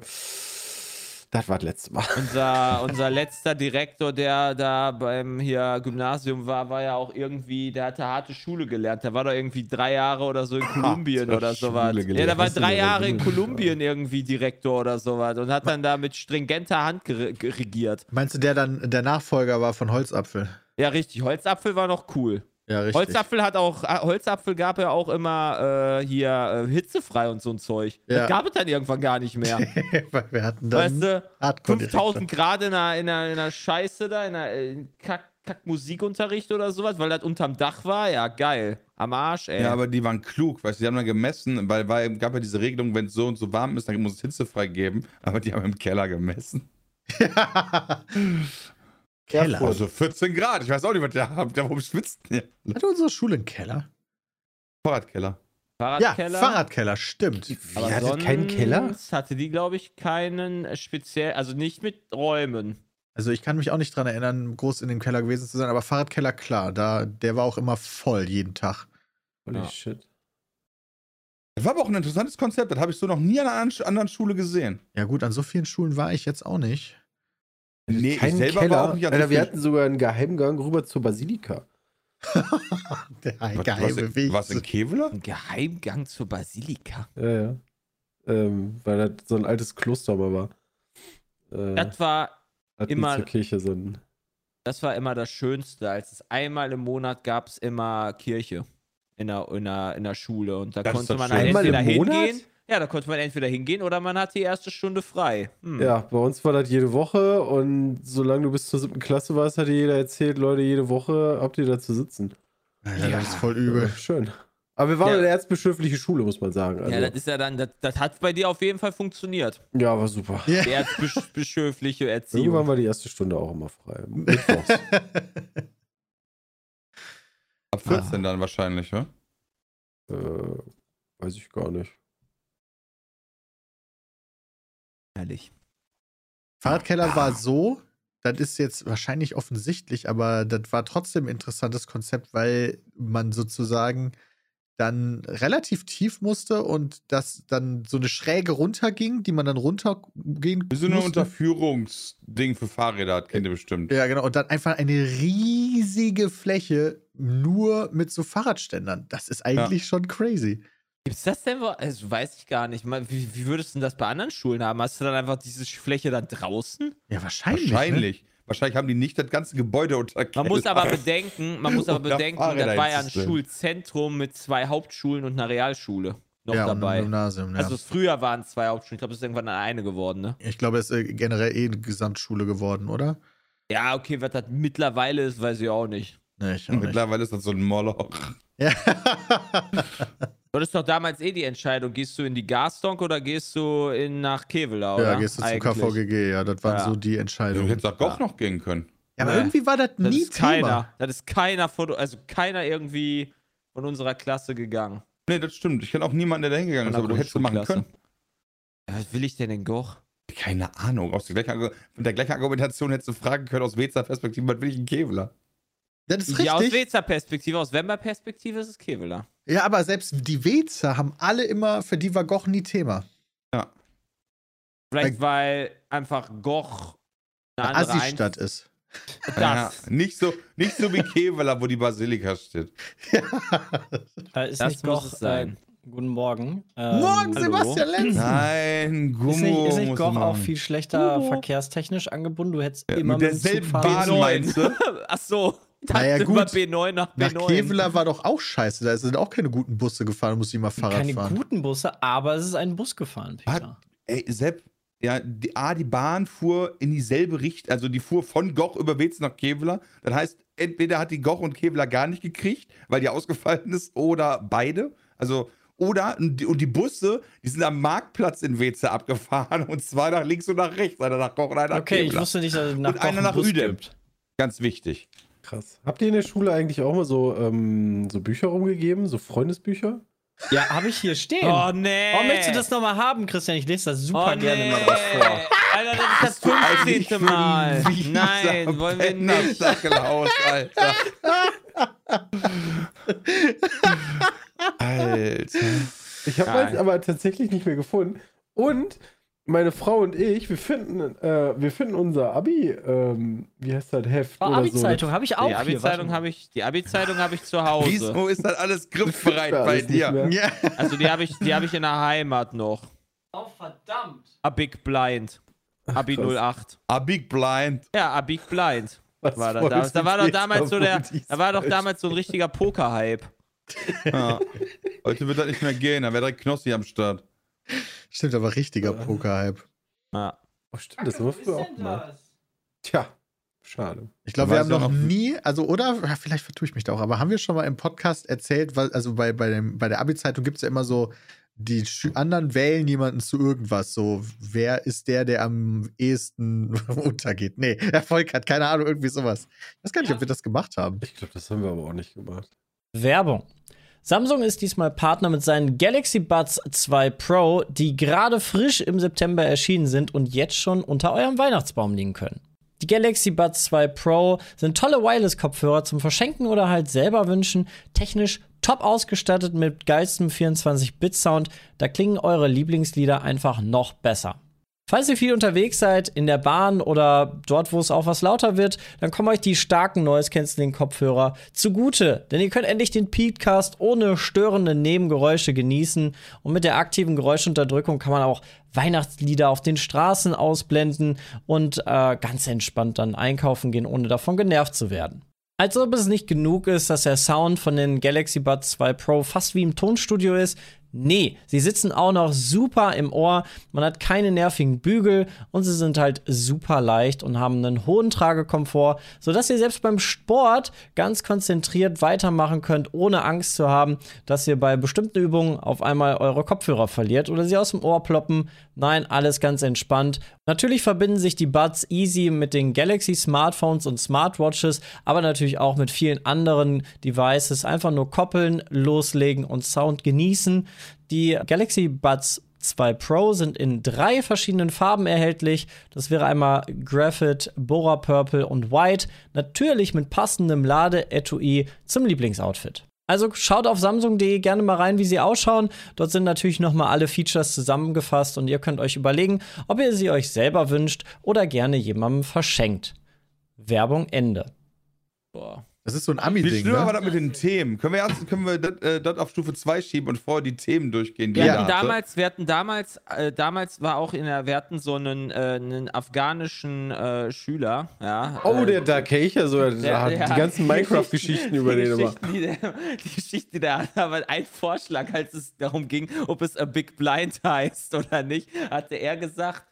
D: das war das letzte Mal.
E: unser, unser letzter Direktor, der da beim hier Gymnasium war, war ja auch irgendwie, der hatte harte Schule gelernt. Der war doch irgendwie drei Jahre oder so in Kolumbien
F: Harte
E: oder sowas. Ja, der war drei Jahre in
D: Kolumbien?
E: Irgendwie Direktor oder sowas und hat dann da mit stringenter Hand regiert.
C: Meinst du, der dann der Nachfolger war von Holzapfel?
E: Ja, richtig. Holzapfel war noch cool.
C: Ja, richtig.
E: Holzapfel hat auch, äh, Holzapfel gab ja auch immer äh, hier äh, hitzefrei und so ein Zeug.
C: Ja.
E: Das gab es dann irgendwann gar nicht mehr.
C: Weil wir hatten dann
E: weißt du,
C: Hardcore
E: 5000 Grad in einer, in, einer, in einer Scheiße da, in einer äh, Kack, Kack Musikunterricht oder sowas, weil das unterm Dach war. Ja, geil. Am Arsch, ey.
F: Ja, aber die waren klug, weißt du, die haben dann gemessen, weil, weil gab ja diese Regelung, wenn es so und so warm ist, dann muss es hitzefrei geben, aber die haben im Keller gemessen.
C: Keller.
F: Also 14 Grad, ich weiß auch nicht, was der habt, warum schwitzt der?
C: Hat unsere Schule einen Keller?
F: Fahrradkeller.
C: Ja,
E: Fahrradkeller.
C: Fahrradkeller, stimmt.
E: Aber
D: Ihr hattet keinen Keller?
E: sonst hatte die, glaube ich, keinen äh, speziell, also nicht mit Räumen.
C: Also ich kann mich auch nicht dran erinnern, groß in dem Keller gewesen zu sein, aber Fahrradkeller, klar, da, der war auch immer voll jeden Tag.
D: Holy
E: Ja.
D: shit.
F: Das war aber auch ein interessantes Konzept. Das habe ich so noch nie an einer anderen- anderen Schule gesehen.
C: Ja gut, an so vielen Schulen war ich jetzt auch nicht.
F: Nee,
D: Kein
F: ich selber
D: Keller.
F: war auch nicht
D: Alter, wir hatten sogar einen Geheimgang rüber zur Basilika.
C: Der
F: Was-
C: geheime
F: was,
C: Weg.
F: Was in Kevela?
E: Ein Geheimgang zur Basilika.
D: Ja, ja. Ähm, weil das so ein altes Kloster mal war. Äh,
E: Das war, immer-
D: zur Kirche ein.
E: das war immer das Schönste. Als es einmal im Monat gab es immer Kirche in der, in der, in der Schule. Und da
F: Das
E: konnte man halt
D: Einmal
E: entweder
D: im Monat?
E: hingehen. Ja, da konnte man entweder hingehen oder man hat die erste Stunde frei. Hm.
D: Ja, bei uns war das jede Woche und solange du bis zur siebten Klasse warst, hatte jeder erzählt, Leute, jede Woche habt ihr da zu sitzen.
C: Alter, das ist voll übel.
D: Ja, schön. Aber wir waren
E: Ja.
D: eine erzbischöfliche Schule, muss man sagen. Also,
E: Ja, das ist ja dann, das, das hat bei dir auf jeden Fall funktioniert.
D: ja, war super.
C: Ja.
E: Die erzbischöfliche
D: Irgendwann
E: Erziehung.
D: war die erste Stunde auch immer frei. Mittwochs.
F: Ab 14 dann wahrscheinlich, ne?
D: äh, weiß ich gar nicht.
E: Herrlich.
C: Fahrradkeller war so, das ist jetzt wahrscheinlich offensichtlich, aber das war trotzdem ein interessantes Konzept, weil man sozusagen dann relativ tief musste und das dann so eine Schräge runterging, die man dann runtergehen
F: Wie so eine. Unterführungsding für Fahrräder hat, kennt ihr bestimmt.
C: Ja, genau. Und dann einfach eine riesige Fläche nur mit so Fahrradständern. Das ist eigentlich schon crazy.
E: Gibt's das denn? Also, weiß ich gar nicht. Wie, wie würdest du denn das bei anderen Schulen haben? Hast du dann einfach diese Fläche dann draußen?
C: Ja, wahrscheinlich. Ne?
F: Wahrscheinlich. Wahrscheinlich haben die nicht das ganze Gebäude unter
E: Man muss aber bedenken, man muss aber bedenken, das war ja ein. Schulzentrum mit zwei Hauptschulen und einer Realschule noch
C: ja,
E: dabei.
C: ein Gymnasium, ja.
E: Also früher waren es zwei Hauptschulen, ich glaube, es ist irgendwann eine geworden, ne?
C: ich glaube, es ist äh, generell eh eine Gesamtschule geworden, oder?
E: Ja, okay, was das mittlerweile ist, weiß ich auch nicht.
C: Nee, ich auch nicht.
F: Mittlerweile ist das so ein Moloch.
C: Ja.
E: Das ist doch damals eh die Entscheidung, gehst du in die Gastonk oder gehst du in, nach Kevela, oder?
C: ja, gehst du zum. KVGG, ja, das waren
E: Ja.
C: so die
F: Du
C: Entscheidungen.
F: hättest auch Goch noch gehen können.
C: Ja, aber
E: Nee.
C: irgendwie war das
E: Das
C: nie
E: ist keiner.
C: Thema.
E: Das ist keiner von, also keiner irgendwie von unserer Klasse gegangen.
F: Nee, das stimmt. Ich kenne auch niemanden, der da hingegangen ist, aber du hättest es machen können.
E: Ja, was will ich denn in Goch?
F: Keine Ahnung. Aus der gleichen, mit der gleichen Argumentation hättest du fragen können, aus Wezer Perspektive, was will ich in Kevela?
C: Das ist
E: Ja, aus
C: richtig.
E: Wezer Perspektive, aus Wember Perspektive ist es Kevela.
C: Ja, aber selbst die Wezer haben alle immer, für die war Goch nie Thema.
E: Vielleicht, weil einfach Goch eine andere
C: Assi-Stadt ist.
E: Ein-
F: Ja,
E: Das.
F: nicht, so, nicht so wie Kevela, wo die Basilika steht.
G: Da ist
E: Das
G: nicht
E: muss
G: Goch.
E: es sein.
G: Äh, guten Morgen. Ähm,
C: Morgen,
E: hallo.
C: Sebastian Lenz.
F: Nein, Gummo.
G: Ist nicht, ist nicht Goch auch viel schlechter
C: Gummo.
G: verkehrstechnisch angebunden? Du hättest
F: Ja,
G: immer
F: mit
G: mit dem Zug
F: derselben
G: fahren
F: Bahn meinst du?
E: Ach so.
C: Naja, gut.
E: B9 nach
C: Nach
E: B9.
C: Kevela war doch auch scheiße. Da sind auch keine guten Busse gefahren, da musste ich mal Fahrrad
G: Keine
C: fahren.
G: guten Busse, aber es ist ein Bus gefahren, Peter.
F: Ey, Sepp, ja, die, A, die Bahn fuhr in dieselbe Richtung, also die fuhr von Goch über Wetz nach Kevela. Das heißt, entweder hat die Goch und Kevela gar nicht gekriegt, weil die ausgefallen ist, oder beide. Also, oder, und die, und die Busse, die sind am Marktplatz in Weze abgefahren, und zwar nach links und nach rechts, einer nach Goch und einer nach
G: Okay, ich
F: Kevela.
G: wusste nicht, dass es nach
F: Und
G: Goch
F: einer nach
G: Bus gibt.
F: Ganz wichtig.
D: Krass. Habt ihr in der Schule eigentlich auch mal so, ähm, so Bücher rumgegeben? So Freundesbücher?
G: Ja, habe ich hier stehen.
E: Oh nee.
G: Oh, möchtest du das nochmal haben, Christian? Ich lese das super
E: oh,
G: gerne
E: nee.
G: mal drauf vor.
E: Alter, das ist das
F: Eigentlich
E: 15.
F: für
E: Mal. Nein, wollen wir nicht.
F: Pennersackelhaus, Alter. Alter.
D: Ich habe meins aber tatsächlich nicht mehr gefunden. Und meine Frau und ich, wir finden, äh, wir finden unser Abi, ähm, wie heißt das, Heft
G: Oh,
D: oder
G: Abi-Zeitung habe ich auch
E: Die
G: hier.
E: Abi-Zeitung habe ich, die Abi-Zeitung habe ich zu Hause.
F: Wieso ist das alles
D: so.
F: griffbereit
D: Das
F: bei dir?
C: Ja.
E: Also die habe ich, die habe ich in der Heimat noch.
G: Oh, verdammt.
E: A Big Blind. Abi
D: krass.
E: 08.
F: A Big Blind.
E: Ja, A Big Blind.
D: Was
E: War da,
D: freut
E: da, da war doch damals so der, da war doch damals so ein richtiger Poker-Hype.
F: Ja. Heute wird das nicht mehr gehen, da wäre direkt Knossi am Start.
C: Stimmt, aber richtiger Poker-Hype.
E: Ja.
D: Oh, stimmt, das haben wir früher auch mal. Tja, schade.
C: Ich glaube, wir haben noch nie, also oder, ja, vielleicht vertue ich mich da auch, aber haben wir schon mal im Podcast erzählt, weil, also bei, bei, dem, bei der Abi-Zeitung gibt es ja immer so, die anderen wählen jemanden zu irgendwas. So, wer ist der, der am ehesten untergeht? Nee, Erfolg hat, keine Ahnung, irgendwie sowas. Ich weiß gar nicht, ob wir das gemacht haben.
D: Ich glaube, das haben wir aber auch nicht gemacht.
G: Werbung. Samsung ist diesmal Partner mit seinen Galaxy Buds 2 Pro, die gerade frisch im September erschienen sind und jetzt schon unter eurem Weihnachtsbaum liegen können. Die Galaxy Buds 2 Pro sind tolle Wireless-Kopfhörer zum Verschenken oder halt selber wünschen, technisch top ausgestattet mit geilstem 24-Bit-Sound, da klingen eure Lieblingslieder einfach noch besser. Falls ihr viel unterwegs seid, in der Bahn oder dort, wo es auch was lauter wird, dann kommen euch die starken Noise Cancelling Kopfhörer zugute, denn ihr könnt endlich den Peatcast ohne störende Nebengeräusche genießen und mit der aktiven Geräuschunterdrückung kann man auch Weihnachtslieder auf den Straßen ausblenden und äh, ganz entspannt dann einkaufen gehen, ohne davon genervt zu werden. Als ob es nicht genug ist, dass der Sound von den Galaxy Buds 2 Pro fast wie im Tonstudio ist. Nee, sie sitzen auch noch super im Ohr. Man hat keine nervigen Bügel und sie sind halt super leicht und haben einen hohen Tragekomfort, sodass ihr selbst beim Sport ganz konzentriert weitermachen könnt, ohne Angst zu haben, dass ihr bei bestimmten Übungen auf einmal eure Kopfhörer verliert oder sie aus dem Ohr ploppen. Nein, alles ganz entspannt. Natürlich verbinden sich die Buds easy mit den Galaxy Smartphones und Smartwatches, aber natürlich auch mit vielen anderen Devices. Einfach nur koppeln, loslegen und Sound genießen. Die Galaxy Buds 2 Pro sind in drei verschiedenen Farben erhältlich. Das wäre einmal Graphite, Bora Purple und White. Natürlich mit passendem Ladeetui zum Lieblingsoutfit. Also schaut auf samsung.de gerne mal rein, wie sie ausschauen. Dort sind natürlich nochmal alle Features zusammengefasst und ihr könnt euch überlegen, ob ihr sie euch selber wünscht oder gerne jemandem verschenkt. Werbung Ende.
E: Boah.
C: Das ist so ein
F: Wie
C: Ami-Ding,
F: schlimm war das mit den Themen? Können wir erst können wir das, äh, das auf Stufe 2 schieben und vorher die Themen durchgehen? die
E: Wir hatten
F: hatte?
E: damals, wir hatten damals, äh, damals war auch in der, wir hatten so einen, äh, einen afghanischen äh, Schüler, ja.
D: Oh,
E: äh,
D: der Dark Acher, so, der, hat
E: ja,
D: die ganzen Minecraft-Geschichten über den immer.
E: Die, der, die Geschichte, die der hatte, aber ein Vorschlag, als es darum ging, ob es a Big Blind heißt oder nicht, hatte er gesagt,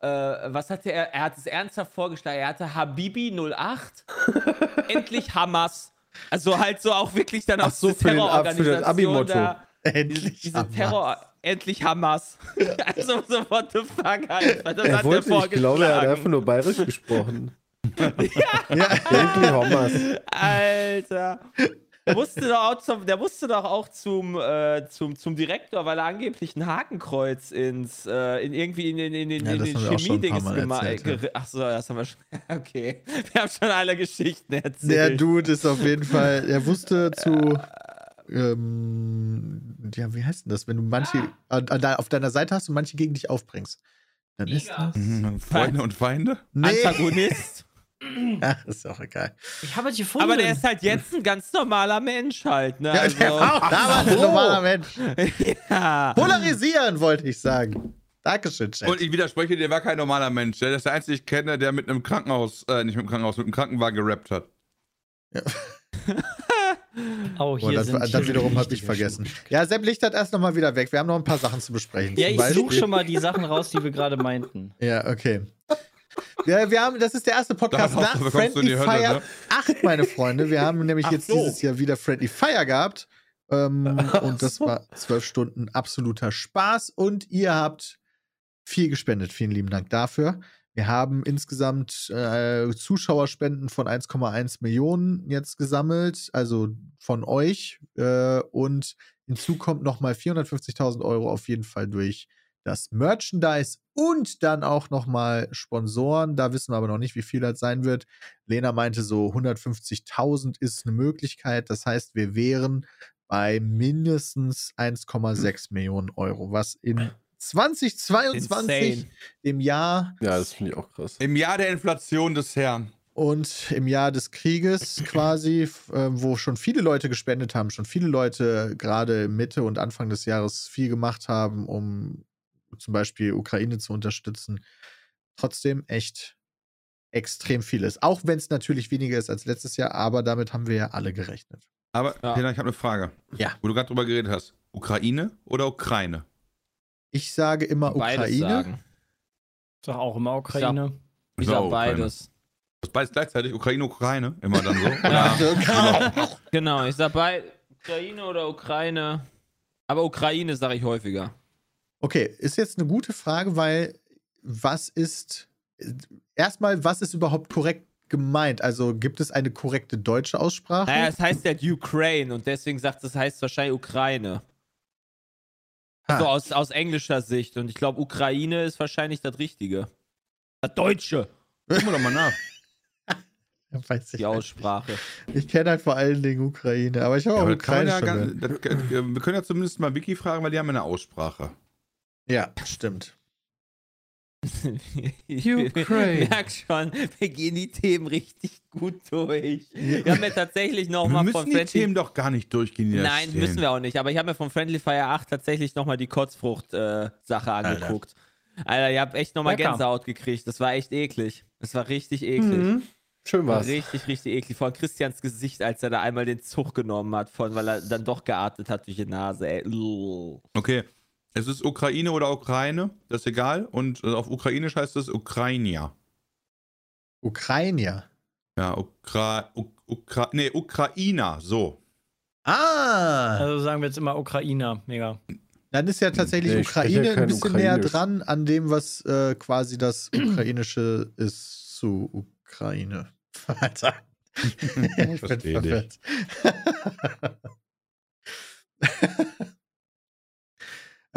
E: äh, was hatte er? Er hat es ernsthaft vorgeschlagen. Er hatte Habibi 08, endlich Hamas. Also halt so auch wirklich dann auch
D: so, für das
E: Terrororganisation
D: Abi-Motto.
C: Endlich.
E: diese
C: Hamas.
E: Terror, endlich Hamas. also so what the fuck halt. Das
D: Er
E: hat
D: wollte,
E: er
D: ich glaube, er hat einfach nur bayerisch gesprochen.
C: Ja.
D: Endlich Homers.
E: Alter. Der musste doch auch zum, der musste doch auch zum, äh, zum, zum Direktor, weil er angeblich ein Hakenkreuz ins, äh, in irgendwie in, in, in, in,
C: Ja,
E: in
C: das
E: den Chemie-Dings gemacht.
C: erzählt, ja.
E: Ach so, das haben wir schon. Okay. Wir haben schon alle Geschichten erzählt.
C: Der Dude ist auf jeden Fall, er wusste zu. Ähm, ja, wie heißt denn das? Wenn du manche an, an, de- auf deiner Seite hast und manche gegen dich aufbringst. Dann ist das.
F: Mhm, Freunde und Feinde?
C: Nee.
E: Antagonist.
C: Ach, ist auch egal.
G: Ich habe es gefunden.
E: Aber der ist halt jetzt ein ganz normaler Mensch halt, ne?
C: Ja,
E: Also,
C: der war auch damals ein normaler Mensch.
E: ja.
C: Polarisieren, wollte ich sagen. Dankeschön, Chat.
F: Und ich widerspreche, der war kein normaler Mensch. Der ist der einzige, ich kenne, der mit einem Krankenhaus, äh, nicht mit einem Krankenhaus, mit einem Krankenwagen gerappt hat.
G: oh,
C: Oh,
G: hier
C: das,
G: sind
C: das
G: hier
C: wiederum habe ich vergessen.
G: Schuhe.
C: Ja, Sepp Lichtert erst nochmal wieder weg. Wir haben noch ein paar Sachen zu besprechen.
G: Ja,
C: Zum
G: ich suche schon mal die Sachen raus, die wir gerade meinten.
C: Ja, okay. Ja, wir haben, das ist der erste Podcast
F: Darauf
C: nach Friendly
F: Hölle,
C: Fire
F: ne?
C: 8, meine Freunde. Wir haben nämlich
E: Ach
C: jetzt
E: so.
C: dieses Jahr wieder Friendly Fire gehabt. Ähm, und das war zwölf Stunden absoluter Spaß. Und ihr habt viel gespendet. Vielen lieben Dank dafür. Wir haben insgesamt äh, Zuschauerspenden von 1,1 Millionen jetzt gesammelt, also von euch. Äh, und hinzu kommt nochmal 450.000 Euro auf jeden Fall durch das Merchandise und dann auch nochmal Sponsoren. Da wissen wir aber noch nicht, wie viel das sein wird. Lena meinte so 150.000 ist eine Möglichkeit. Das heißt, wir wären bei mindestens 1,6 Millionen Euro, was in 2022,
E: Insane.
C: dem Jahr
D: Ja, das finde ich auch krass.
F: Im Jahr der Inflation des Herrn.
C: und im Jahr des Krieges quasi, äh, wo schon viele Leute gespendet haben, schon viele Leute gerade Mitte und Anfang des Jahres viel gemacht haben, um zum Beispiel Ukraine zu unterstützen. Trotzdem echt extrem vieles. Auch wenn es natürlich weniger ist als letztes Jahr, aber damit haben wir ja alle gerechnet.
F: Aber,
E: Ja.
F: Peter, ich habe eine Frage.
C: Ja.
F: Wo du gerade drüber geredet hast. Ukraine oder Ukraine?
C: Ich sage immer
E: Beides
C: Ukraine.
E: sagen.
G: Sag auch immer Ukraine.
E: Ich
F: So,
E: sag beides.
F: Das ist beides gleichzeitig? Ukraine, Ukraine? Immer dann so?
E: Ja.
F: Oder?
E: Genau, ich sag bei Ukraine oder Ukraine. Aber Ukraine sage ich häufiger.
C: Okay, ist jetzt eine gute Frage, weil was ist erstmal, was ist überhaupt korrekt gemeint? Also gibt es eine korrekte deutsche Aussprache?
E: Naja, es heißt ja Ukraine und deswegen sagt es, heißt wahrscheinlich Ukraine.
C: Ha.
E: Also aus, aus englischer Sicht. Und ich glaube, Ukraine ist wahrscheinlich das Richtige. Das Deutsche,
H: Gucken wir doch mal nach.
C: Weiß ich
E: die
C: nicht.
E: Aussprache.
C: Ich kenne halt vor allen Dingen Ukraine, aber ich habe
F: Ja,
C: auch Ukraine
F: ja
C: schon.
F: ganz, das, wir können ja zumindest mal Wiki fragen, weil die haben eine Aussprache.
C: Ja, stimmt.
E: Ich
H: Ukraine.
E: merke schon, wir gehen die Themen richtig gut durch. Wir haben ja tatsächlich noch
F: wir
E: mal
F: müssen
E: von
F: die
E: Friendly
F: Themen doch gar nicht durchgehen.
E: Nein,
F: stehen.
E: müssen wir auch nicht. Aber ich habe mir von Friendly Fire 8 tatsächlich nochmal die Kotzfrucht-Sache angeguckt. Alter, ihr habt echt nochmal
G: Lecker.
E: Gänsehaut gekriegt. Das war echt eklig. Das war richtig eklig.
D: Mhm. Schön
E: War
D: war's.
E: richtig, richtig eklig. Vor Christians Gesicht, als er da einmal den Zug genommen hat, von, weil er dann doch geatmet hat durch die Nase. Ey.
F: Okay. Es ist Ukraine oder Ukraine, das ist egal. Und äh, auf Ukrainisch heißt es Ukrainia.
C: Ukraine.
F: Ja, Ukra, Uk, Ukra, nee, Ukrainer, so.
C: Ah!
G: Also sagen wir jetzt immer Ukrainer. Mega.
C: Dann ist ja tatsächlich
D: Nee, ich
C: Ukraine
D: ja
C: ein bisschen näher
D: Ukrainisch.
C: dran an dem, was äh, quasi das Ukrainische ist zu Ukraine. Alter. ich bin
F: Versteh dich.
C: verwirrt.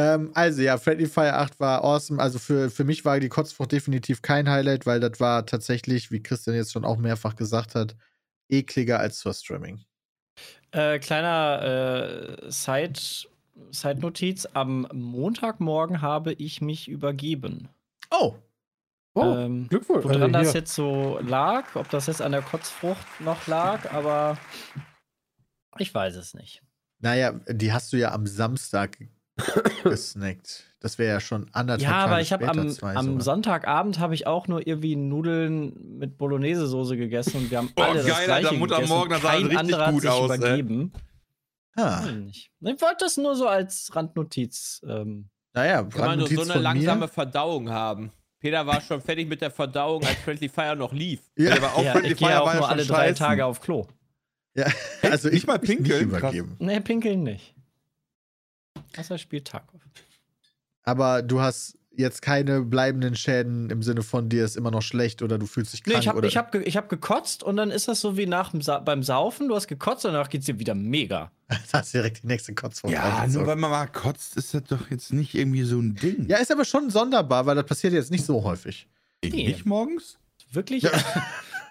C: ähm, also ja, Friendly Fire 8 war awesome. Also für, für mich war die Kotzfrucht definitiv kein Highlight, weil das war tatsächlich, wie Christian jetzt schon auch mehrfach gesagt hat, ekliger als zur Streaming.
G: Äh, kleiner äh, Side, Side-Notiz. Am Montagmorgen habe ich mich übergeben.
C: Oh,
D: Oh,
G: ähm,
D: Glückwunsch.
G: woran
D: Also
G: das jetzt so lag, ob das jetzt an der Kotzfrucht noch lag, aber ich weiß es nicht.
C: naja, die hast du ja am Samstag gesnackt. Das wäre ja schon anderthalb
G: Ja,
C: Tage
G: aber ich habe am, am. Sonntagabend habe ich auch nur irgendwie Nudeln mit Bolognese-Soße gegessen und wir haben
F: Oh,
G: alle das
F: geil,
G: gleiche
F: Alter, Mutter
G: gegessen.
F: Morgen, das sah
G: Kein
F: richtig
G: anderer hat
F: gut
G: sich
F: aus,
G: übergeben.
C: Ah.
G: Ich wollte das nur so als Randnotiz. Ähm,
C: naja,
E: Kann man nur
C: Randnotiz
E: so eine langsame
C: mir.
E: Verdauung haben. Peter war schon fertig mit der Verdauung, als Friendly Fire noch lief.
C: Ja,
F: aber auch
G: ja,
F: Friendly
G: ich
F: Fire
G: auch
F: war
G: nur alle drei
F: scheißen.
G: Tage auf Klo.
C: ja. also ich
F: Nicht mal pinkeln?
C: Nicht übergeben.
G: Nee, pinkeln nicht. Außer spielt Tarkov.
C: Aber du hast jetzt keine bleibenden Schäden im Sinne von dir ist immer noch schlecht oder du fühlst dich
G: Nee,
C: krank
G: ich habe
C: oder
G: ich hab, ge ich hab gekotzt und dann ist das so wie nach Sa beim Saufen. Du hast gekotzt und danach geht's dir wieder mega.
C: da hast du direkt die nächste Kotzwurst.
F: Ja, nur weil man mal kotzt, ist das doch jetzt nicht irgendwie so ein Ding.
C: ja, ist aber schon sonderbar, weil das passiert jetzt nicht so häufig.
F: Ich nicht morgens?
G: Wirklich?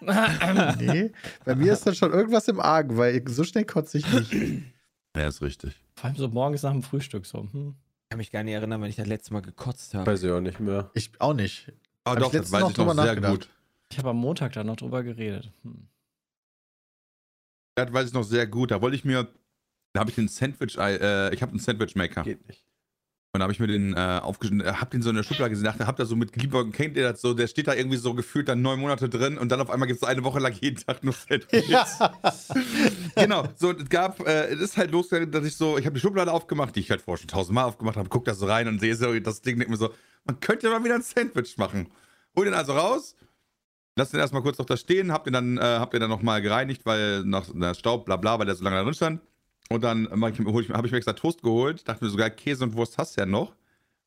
C: Nee, bei mir ist dann schon irgendwas im Argen, weil so schnell kotze ich nicht.
F: Ja, ist richtig.
G: Vor allem so morgens nach dem Frühstück so. Hm.
E: Ich kann mich gar nicht erinnern, wann ich das letzte Mal gekotzt habe.
D: Weiß ich auch nicht mehr.
C: Ich auch nicht.
F: Aber
C: Hab
F: doch,
C: ich
F: das weiß
C: noch
F: ich noch sehr gut.
G: Ich habe am Montag da noch drüber geredet. Hm.
F: Das weiß ich noch sehr gut. Da wollte ich mir, da habe ich den Sandwich, äh, ich habe einen Sandwich-Maker.
D: Geht nicht.
F: Und da habe ich mir den äh, aufgeschnitten, äh, hab den so in der Schublade gesehen, dachte, hab da so mit Gliedbergen, kennt ihr das so, der steht da irgendwie so gefühlt dann neun Monate drin und dann auf einmal gibt es eine Woche lang jeden Tag nur Sandwiches.
C: Ja.
F: genau, so, es gab, äh, es ist halt losgegangen, dass ich so, ich habe die Schublade aufgemacht, die ich halt vorher schon tausendmal aufgemacht habe, guck da so rein und sehe so das Ding, denke mir so, man könnte mal wieder ein Sandwich machen. Hol den also raus, lass den erstmal kurz noch da stehen, hab den dann, äh, hab den dann nochmal gereinigt, weil nach na, Staub, bla bla, weil der so lange da drin stand. Und dann habe ich, mir extra Toast geholt, dachte mir sogar, Käse und Wurst hast du ja noch.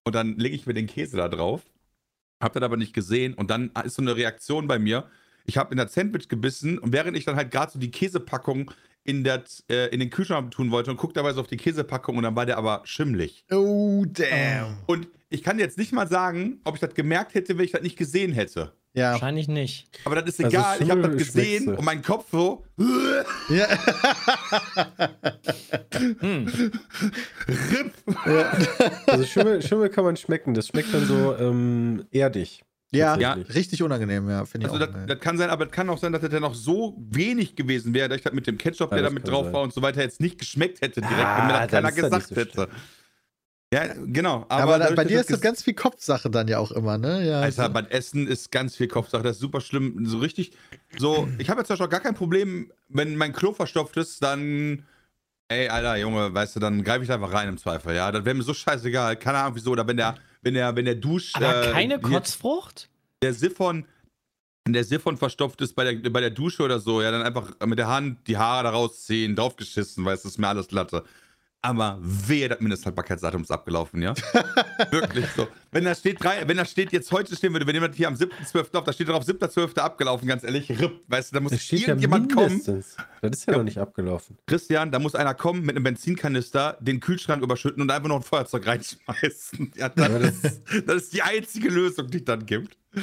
F: Und dann lege ich mir den Käse da drauf. Hab das aber nicht gesehen. Und dann ist so eine Reaktion bei mir. Ich habe in das Sandwich gebissen und während ich dann halt gerade so die Käsepackung in, das, äh, in den Kühlschrank tun wollte und guck dabei so auf die Käsepackung und dann war der aber schimmlig.
C: Oh, damn.
F: Und ich kann jetzt nicht mal sagen, ob ich das gemerkt hätte, wenn ich das nicht gesehen hätte.
C: Ja.
G: Wahrscheinlich nicht.
F: Aber das ist
D: Also
F: egal, ich habe das gesehen und mein Kopf so.
C: ja.
D: Also Schimmel, Schimmel kann man schmecken. Das schmeckt dann so ähm, erdig.
C: Ja,
F: Ja.
C: richtig unangenehm, ja, finde ich
F: Also
C: auch.
F: das, das kann sein, aber es kann auch sein, dass das ja noch so wenig gewesen wäre, dass ich das mit dem Ketchup,
D: Ja,
F: der da mit drauf
D: sein.
F: war und so weiter, jetzt nicht geschmeckt hätte direkt,
D: Ah,
F: wenn mir das keiner gesagt
D: so
F: hätte. Ja, genau.
C: aber
F: Aber,
C: da, bei dir ist das ganz viel Kopfsache dann ja auch immer, ne? Ja,
F: Alter,
C: so.
F: beim Essen ist ganz viel Kopfsache. Das ist super schlimm. So richtig. So, ich habe jetzt zum Beispiel auch gar kein Problem, wenn mein Klo verstopft ist, dann. Ey, Alter, Junge, weißt du, dann greife ich da einfach rein im Zweifel, ja. Das wäre mir so scheißegal. Keine Ahnung wieso. Oder wenn der, wenn der, wenn der Dusch.
G: Aber
F: äh,
G: keine Kotzfrucht?
F: Der Siphon. Der Siphon verstopft ist bei der, bei der Dusche oder so, ja, dann einfach mit der Hand die Haare da rausziehen, draufgeschissen, weißt du, ist mir alles Latte. Aber wehe, das Mindesthaltbarkeitsdatum ist abgelaufen, ja? Wirklich so. Wenn da steht, drei, wenn da steht, jetzt heute stehen würde, wir nehmen das hier am 7.12. auf, da steht drauf 7.12. abgelaufen, ganz ehrlich, RIP, weißt du, da muss
D: Das steht ja
F: irgendjemand kommen.
D: Das ist ja,
F: Ja.
D: noch nicht abgelaufen.
F: Christian, da muss einer kommen mit einem Benzinkanister, den Kühlschrank überschütten und einfach noch ein Feuerzeug reinschmeißen. Ja, das,
D: das-
F: das ist die einzige Lösung, die es dann gibt.
E: Ich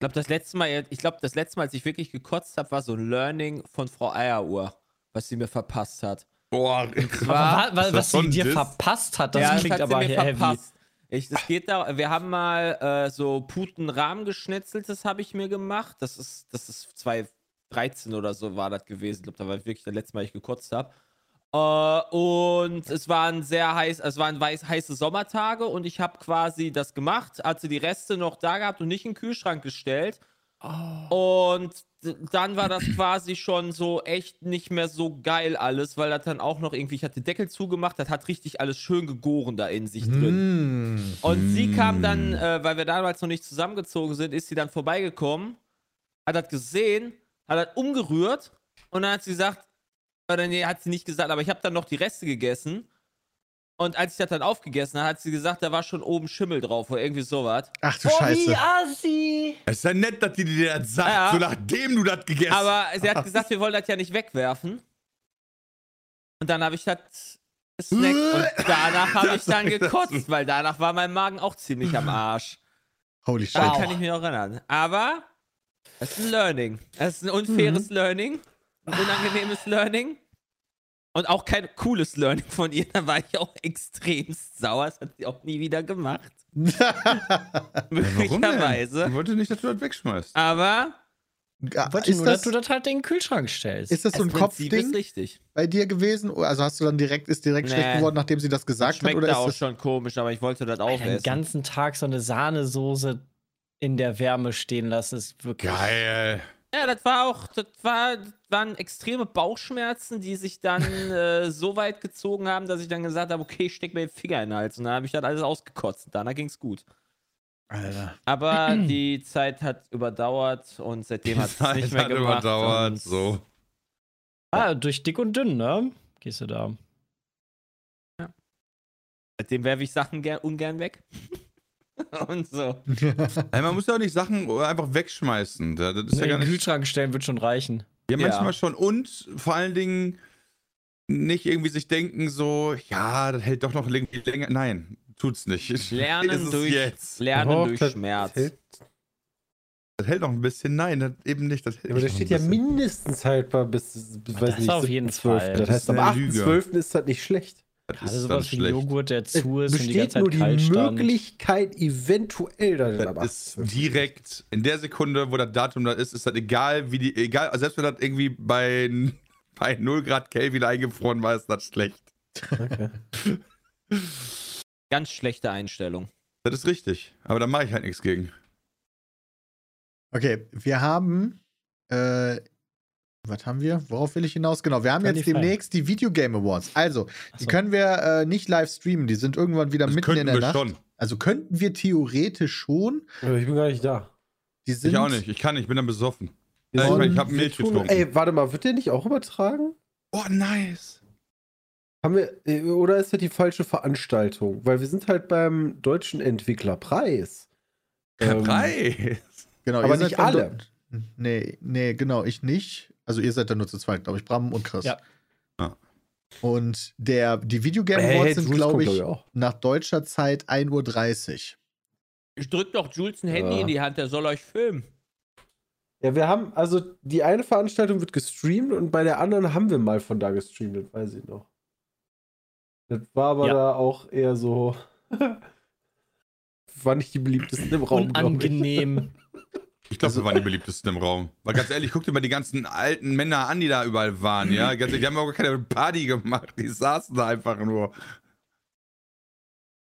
E: glaube, das letzte Mal, ich glaube, das letzte Mal, als ich wirklich gekotzt habe, war so ein Learning von Frau Eieruhr, was sie mir verpasst hat.
F: Boah, das
G: was
F: so
G: sie dir
F: Diss?
G: verpasst hat, das
E: ja,
G: klingt
E: hat
G: aber
E: mir
G: heavy.
E: verpasst. Ich, das geht da, wir haben mal äh, so Putenrahmen geschnetzeltes habe ich mir gemacht. Das ist, das ist 2013 oder so war das gewesen. Ich glaube, da war wirklich das letzte Mal, ich gekotzt habe. Äh, und es waren sehr heiß, es waren weiß, heiße Sommertage und ich habe quasi das gemacht, hatte die Reste noch da gehabt und nicht in den Kühlschrank gestellt. Und d- dann war das quasi schon so echt nicht mehr so geil alles, weil das dann auch noch irgendwie, ich hatte den Deckel zugemacht, das hat richtig alles schön gegoren da in sich drin.
C: Mm.
E: Und sie kam dann, äh, weil wir damals noch nicht zusammengezogen sind, ist sie dann vorbeigekommen, hat das gesehen, hat das umgerührt und dann hat sie gesagt, oder nee, hat sie nicht gesagt, aber ich habe dann noch die Reste gegessen. Und als ich das dann aufgegessen habe, hat sie gesagt, da war schon oben Schimmel drauf oder irgendwie sowas.
C: Ach du
G: Oh,
C: Scheiße.
G: wie assi!
F: Es ist ja nett, dass die dir das sagt,
E: Ja.
F: so nachdem du das gegessen hast.
E: Aber sie hat gesagt, wir wollen das ja nicht wegwerfen. Und dann habe ich das gesnackt und danach habe ich dann gekotzt, weil danach war mein Magen auch ziemlich am Arsch.
C: Holy shit.
E: Daran kann ich mich noch erinnern. Aber es ist ein Learning. Es ist ein unfaires Learning. Ein unangenehmes Learning. Und auch kein cooles Learning von ihr. Da war ich auch extremst sauer. Das hat sie auch nie wieder gemacht. Möglicherweise.
F: Ich wollte nicht, dass du das wegschmeißt.
E: Aber
C: Ja,
G: wollte
C: ist,
G: nur,
C: das,
G: dass du das halt in den Kühlschrank stellst.
C: ist das so ein Kopfding
E: richtig.
C: bei dir gewesen? Also hast du dann direkt, ist direkt
E: Nee.
C: schlecht geworden, nachdem sie das gesagt hat?
E: Schmeckt
C: Oder
E: da
C: ist
E: auch
C: das,
E: schon komisch, aber ich wollte das auch
G: Alter, den
E: essen.
G: ganzen Tag so eine Sahnesoße in der Wärme stehen lassen, ist wirklich.
F: Geil.
E: Ja, das war auch, das war, das waren extreme Bauchschmerzen, die sich dann äh, so weit gezogen haben, dass ich dann gesagt habe, okay, ich steck mir den Finger in den Hals. Und dann habe ich das alles ausgekotzt. Und danach ging es gut.
C: Alter.
E: Aber die Zeit hat überdauert und seitdem hat es nicht mehr
F: hat
E: gemacht.
F: überdauert, so.
G: Ah, durch dick und dünn, ne? Gehst du da.
E: Seitdem werfe ich Sachen ger ungern weg. und so.
F: Ey, man muss ja auch nicht Sachen einfach wegschmeißen. Das ist ja
G: in
F: gar nicht.
G: Kühlschrank stellen wird schon reichen.
F: Ja,
E: Ja.
F: manchmal schon. Und vor allen Dingen nicht irgendwie sich denken, so, ja, das hält doch noch irgendwie länger. Nein, tut's nicht.
E: Lernen
F: es
E: durch,
F: jetzt.
E: Lernen
D: Doch,
E: durch
D: das
E: Schmerz.
D: hält-
F: Das hält noch ein bisschen. Nein, das eben nicht. Das hält
D: Aber da steht ja mindestens haltbar bis, bis
G: Das
D: weiß nicht,
G: auf jeden
D: 7.12..
G: Fall.
D: Das
F: Das
D: heißt,
F: ist
D: am
F: eine Lüge.
D: 8.12. ist das nicht schlecht.
F: Das
G: Gerade
F: ist
G: sowas wie. Joghurt, der
D: Es
G: zu ist und die ganze
D: besteht
G: Zeit
D: nur die. Möglichkeit, eventuell, am
F: Das ist
D: 8.12.
F: direkt in der Sekunde, wo das Datum da ist, ist das egal, wie die, egal, also selbst wenn das irgendwie bei, bei 0 Grad Kelvin eingefroren war, ist das schlecht.
D: Okay.
E: Ganz schlechte Einstellung.
F: Das ist richtig. Aber da mache ich halt nichts gegen.
C: Okay, wir haben. Äh, was haben wir? Worauf will ich hinaus? Genau, wir haben jetzt
G: 25.
C: demnächst die Video Game Awards. Also, die
G: so.
C: können wir äh, nicht live streamen. Die sind irgendwann wieder
F: Das
C: mitten in der
F: wir
C: Nacht.
F: schon.
C: Also könnten wir theoretisch schon.
D: Aber ich bin gar nicht da.
C: Die sind,
F: Ich auch nicht. Ich kann nicht, ich bin dann besoffen. Ja, ich
C: Und
F: meine, ich habe Milch
D: tun-
F: getrunken.
D: Ey, warte mal, wird der nicht auch übertragen?
F: oh, nice.
D: Haben wir, äh, oder ist das die falsche Veranstaltung? Weil wir sind halt beim Deutschen Entwicklerpreis. Ähm,
F: Preis.
C: Genau,
D: Aber
C: ihr seid
D: nicht alle.
C: Nee, nee, genau, ich nicht. Also ihr seid dann nur zu zweit, glaube ich, Bram und Chris.
G: Ja.
C: Und der, die Video Game
D: Hey,
C: Awards
D: Jules
C: sind, glaube ich,
D: glaub ich,
C: nach deutscher Zeit 1.30 Uhr.
E: Ich drück doch Jules ein Handy
D: Ja.
E: in die Hand, der soll euch filmen.
D: Ja, wir haben, also die eine Veranstaltung wird gestreamt und bei der anderen haben wir mal von da gestreamt, das weiß ich noch. Das war aber
G: Ja.
D: da auch eher so. war nicht die beliebtesten im Raum.
G: Unangenehm.
F: Ich glaube, wir waren die beliebtesten im Raum. Weil ganz ehrlich, guck dir mal die ganzen alten Männer an, die da überall waren, ja. Ganz ehrlich, die haben auch gar keine Party gemacht. Die saßen da einfach nur.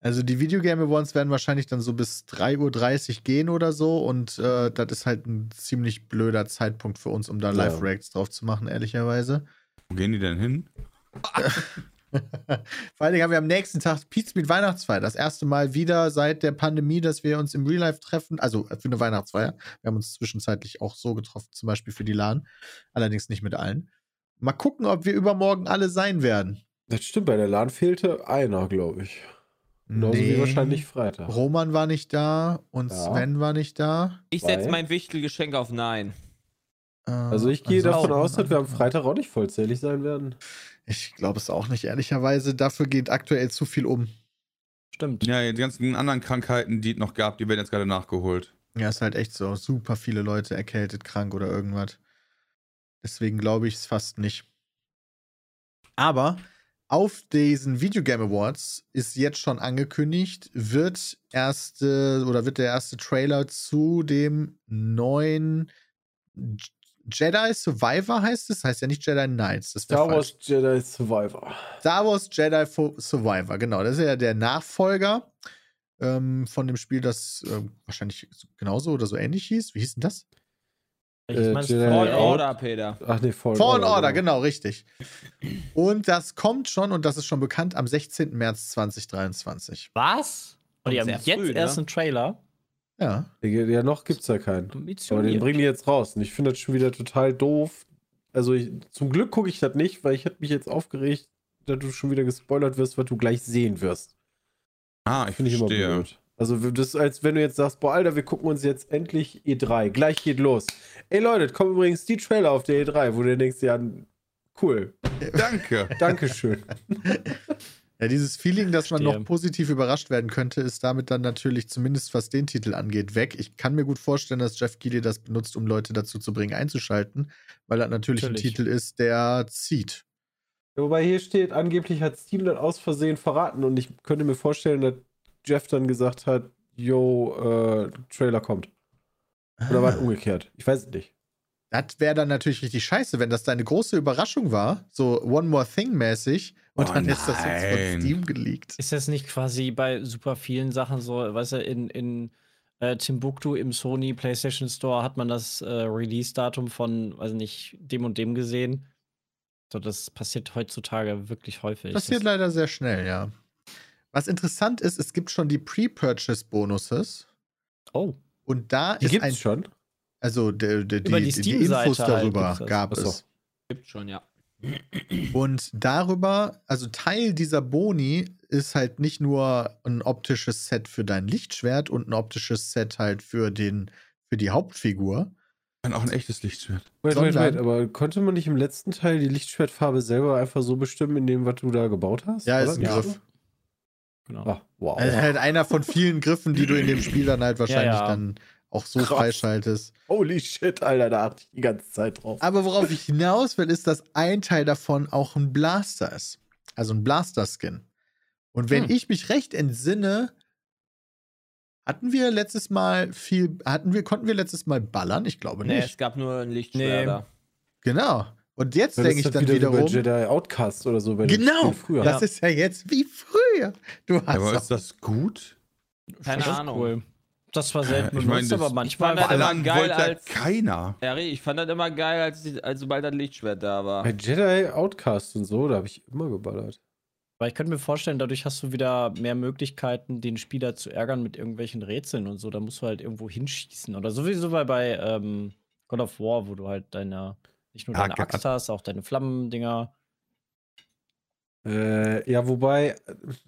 C: Also die Video Game Awards werden wahrscheinlich dann so bis 3.30 Uhr gehen oder so. Und äh, das ist halt ein ziemlich blöder Zeitpunkt für uns, um da
D: Ja.
C: Live-Reacts drauf zu machen, ehrlicherweise.
F: Wo gehen die denn hin?
C: Vor allen Dingen haben wir am nächsten Tag Pizmeet Weihnachtsfeier. Das erste Mal wieder seit der Pandemie, dass wir uns im Real Life treffen. Also für eine Weihnachtsfeier. Wir haben uns zwischenzeitlich auch so getroffen, zum Beispiel für die LAN. Allerdings nicht mit allen. Mal gucken, ob wir übermorgen alle sein werden.
D: Das stimmt, bei der LAN fehlte einer, glaube ich. Genauso wie
C: Nee.
D: wahrscheinlich Freitag.
C: Roman war nicht da und
D: Ja.
C: Sven war nicht da.
E: Ich setze mein Wichtelgeschenk auf Nein.
C: Äh,
D: Also ich gehe davon
C: ansonsten-
D: aus, dass wir am Freitag auch nicht vollzählig sein werden.
C: Ich glaube es auch nicht, ehrlicherweise. Dafür geht aktuell zu viel um.
G: Stimmt.
F: Ja, die ganzen anderen Krankheiten, die es noch gab, die werden jetzt gerade nachgeholt.
C: Ja, ist halt echt so. Super viele Leute erkältet, krank oder irgendwas. Deswegen glaube ich es fast nicht. Aber auf diesen Video Game Awards ist jetzt schon angekündigt, wird erste oder wird der erste Trailer zu dem neuen Jedi Survivor heißt es, heißt ja nicht Jedi Knights. Das
D: Star
C: falsch.
D: Wars Jedi Survivor.
C: Star Wars Jedi Survivor, genau. Das ist ja der Nachfolger ähm, von dem Spiel, das ähm, wahrscheinlich genauso oder so ähnlich hieß. Wie hieß denn das?
G: Ich
D: Äh,
G: meine,
D: Jedi
E: Fallen. Order, Peter.
D: Ach nee, Fallen,
C: Fallen Order, genau, richtig. Und das kommt schon, und das ist schon bekannt, am 16. März 2023.
G: was? Und die haben jetzt
E: früh, ne?
G: erst einen Trailer.
C: Ja.
D: Ja, noch gibt's ja keinen. Aber den bringen die jetzt raus. Und ich finde das schon wieder total doof. Also ich, zum Glück gucke ich das nicht, weil ich hätte mich jetzt aufgeregt, dass du schon wieder gespoilert wirst, was du gleich sehen wirst.
F: Ah, ich
D: Finde ich immer
F: verstehe.
D: blöd. Also das ist, als wenn du jetzt sagst, boah, Alter, wir gucken uns jetzt endlich E3. Gleich geht los. Ey Leute, es kommen übrigens die Trailer auf der E3, wo du denkst, ja, cool.
F: Danke.
D: Dankeschön.
C: Ja, dieses Feeling, dass man
G: Verstehe.
C: noch positiv überrascht werden könnte, ist damit dann natürlich zumindest was den Titel angeht weg. Ich kann mir gut vorstellen, dass Jeff Keighley das benutzt, um Leute dazu zu bringen, einzuschalten, weil das natürlich,
G: Natürlich.
C: ein Titel ist, der zieht.
D: Wobei hier steht, angeblich hat Steam das aus Versehen verraten und ich könnte mir vorstellen, dass Jeff dann gesagt hat, yo, äh, Trailer kommt. Oder war es umgekehrt? Ich weiß es nicht.
C: Das wäre dann natürlich richtig scheiße, wenn das deine große Überraschung war, so One More Thing mäßig, und
F: Oh
C: dann ist das jetzt von
F: nein.
C: Steam geleakt.
G: Ist das nicht quasi bei super vielen Sachen so, weißt du, in, in äh, Timbuktu im Sony PlayStation Store hat man das äh, Release-Datum von, weiß nicht, dem und dem gesehen? So, das passiert heutzutage wirklich häufig.
C: Passiert
G: das,
C: leider sehr schnell, ja. Was interessant ist, es gibt schon die Pre-Purchase-Bonuses
G: oh,
C: und da
D: Die
C: ist
D: gibt's
C: ein,
D: schon.
C: Also die, die,
G: Über die
C: die, die Infos
G: halt
C: darüber
G: das.
C: gab
D: Ach so.
C: es.
E: Gibt schon, ja.
C: Und darüber, also Teil dieser Boni ist halt nicht nur ein optisches Set für dein Lichtschwert und ein optisches Set halt für den für die Hauptfigur.
F: Kann auch ein echtes Lichtschwert.
D: Wait, wait, wait, aber konnte man nicht im letzten Teil die Lichtschwertfarbe selber einfach so bestimmen, in dem, was du da gebaut hast?
C: Ja,
D: Oder?
C: ist ein
G: Ja.
C: Griff.
G: genau.
D: Ah, wow.
C: Also halt einer von vielen Griffen, die du in dem Spiel dann halt wahrscheinlich
G: ja.
C: dann auch so
D: Krass.
C: freischaltest.
D: Holy shit, Alter, da achte ich die ganze Zeit drauf.
C: Aber worauf ich hinaus will, ist, dass ein Teil davon auch ein Blaster ist. Also ein Blaster-Skin. Und wenn
G: Hm.
C: ich mich recht entsinne, hatten wir letztes Mal viel, hatten wir, konnten wir letztes Mal ballern? Ich glaube
E: Nee,
C: nicht.
E: es gab nur ein Lichtschwerter.
C: Genau. Und jetzt denke ich
D: halt
C: dann
D: wieder wie
C: wiederum.
D: Jedi Outcast oder so.
C: Genau, das ist ja jetzt wie früher. Du hast
F: Aber ist das gut?
E: Keine Ahnung.
G: Cool. Das war selten
F: Äh, ich
G: benutzt,
F: mein,
G: aber manchmal
E: ich fand das
G: war
E: immer
F: Ballern
E: geil
F: wollte ja
E: als-
F: keiner.
E: Ja, ich fand das immer geil, als, als sobald das Lichtschwert da war.
D: Bei Jedi Outcast und so, da habe ich immer geballert.
G: Aber ich könnte mir vorstellen, dadurch hast du wieder mehr Möglichkeiten, den Spieler zu ärgern mit irgendwelchen Rätseln und so. Da musst du halt irgendwo hinschießen. Oder sowieso bei, bei ähm, God of War, wo du halt deine, nicht nur
F: Ja,
G: deine
F: ge-
G: Axt hast, auch deine Flammendinger.
D: Äh, ja, wobei,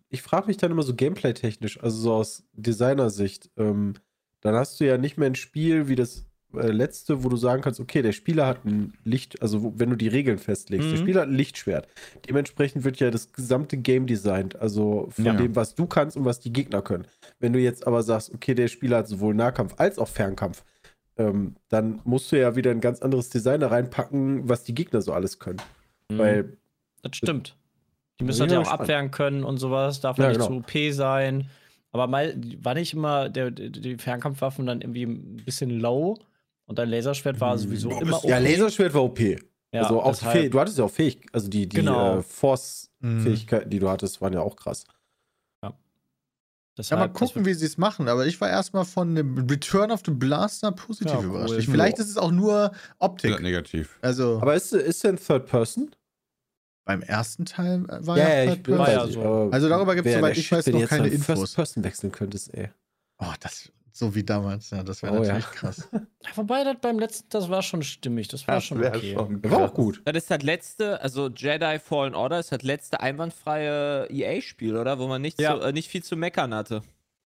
D: ich frage mich dann immer so gameplay-technisch, also so aus Designersicht. Ähm, dann hast du ja nicht mehr ein Spiel wie das äh, letzte, wo du sagen kannst, okay, der Spieler hat ein Licht, also wo, wenn du die Regeln festlegst, der
G: Mhm.
D: Spieler hat ein Lichtschwert. Dementsprechend wird ja das gesamte Game designt, also von
F: Ja.
D: dem, was du kannst und was die Gegner können. Wenn du jetzt aber sagst, okay, der Spieler hat sowohl Nahkampf als auch Fernkampf, ähm, dann musst du ja wieder ein ganz anderes Design da reinpacken, was die Gegner so alles können.
G: Mhm.
D: Weil
G: Das stimmt. Die müssen halt ja
D: mal
G: auch abwehren können und sowas. Darf
D: Ja,
G: ja, nicht
D: genau.
G: zu OP sein. Aber mal, war nicht immer der, die Fernkampfwaffen dann irgendwie ein bisschen low und dein Laserschwert war sowieso
F: Boah,
G: immer
F: bist-
D: Ja,
G: OP.
D: Laserschwert war OP.
G: Ja,
D: also auch
G: deshalb-
D: du hattest ja auch Fähig, also die, die
G: Genau.
D: äh, Force-Fähigkeiten, die du hattest, waren ja auch krass.
C: Ja,
G: deshalb,
C: mal
G: das
C: gucken, wie sie es machen. Aber ich war erstmal von dem Return of the Blaster positiv
G: Ja, cool.
C: überrascht. Ich, vielleicht
D: Ja.
C: ist es auch nur
F: Ja,
C: Optik.
F: negativ.
C: Also
D: Aber ist, ist denn Third Person?
C: Beim ersten Teil äh, war ja, Third
G: war
C: Person.
G: ja so.
C: Also darüber gibt's,
D: wär
C: soweit ich weiß, noch keine Infos.
D: First Person wechseln könntest, ey.
C: Oh, das, So wie damals. Ja, das wäre
D: Oh, ja.
C: natürlich krass.
G: Ja, wobei das beim letzten, das war schon stimmig. Das war schon
F: wär
G: okay.
F: schon
D: war
F: krass.
D: auch gut.
E: Das ist das letzte, also Jedi Fallen Order ist das letzte einwandfreie EA-Spiel, oder? Wo man nicht,
G: Ja.
E: so, äh, nicht viel zu meckern hatte.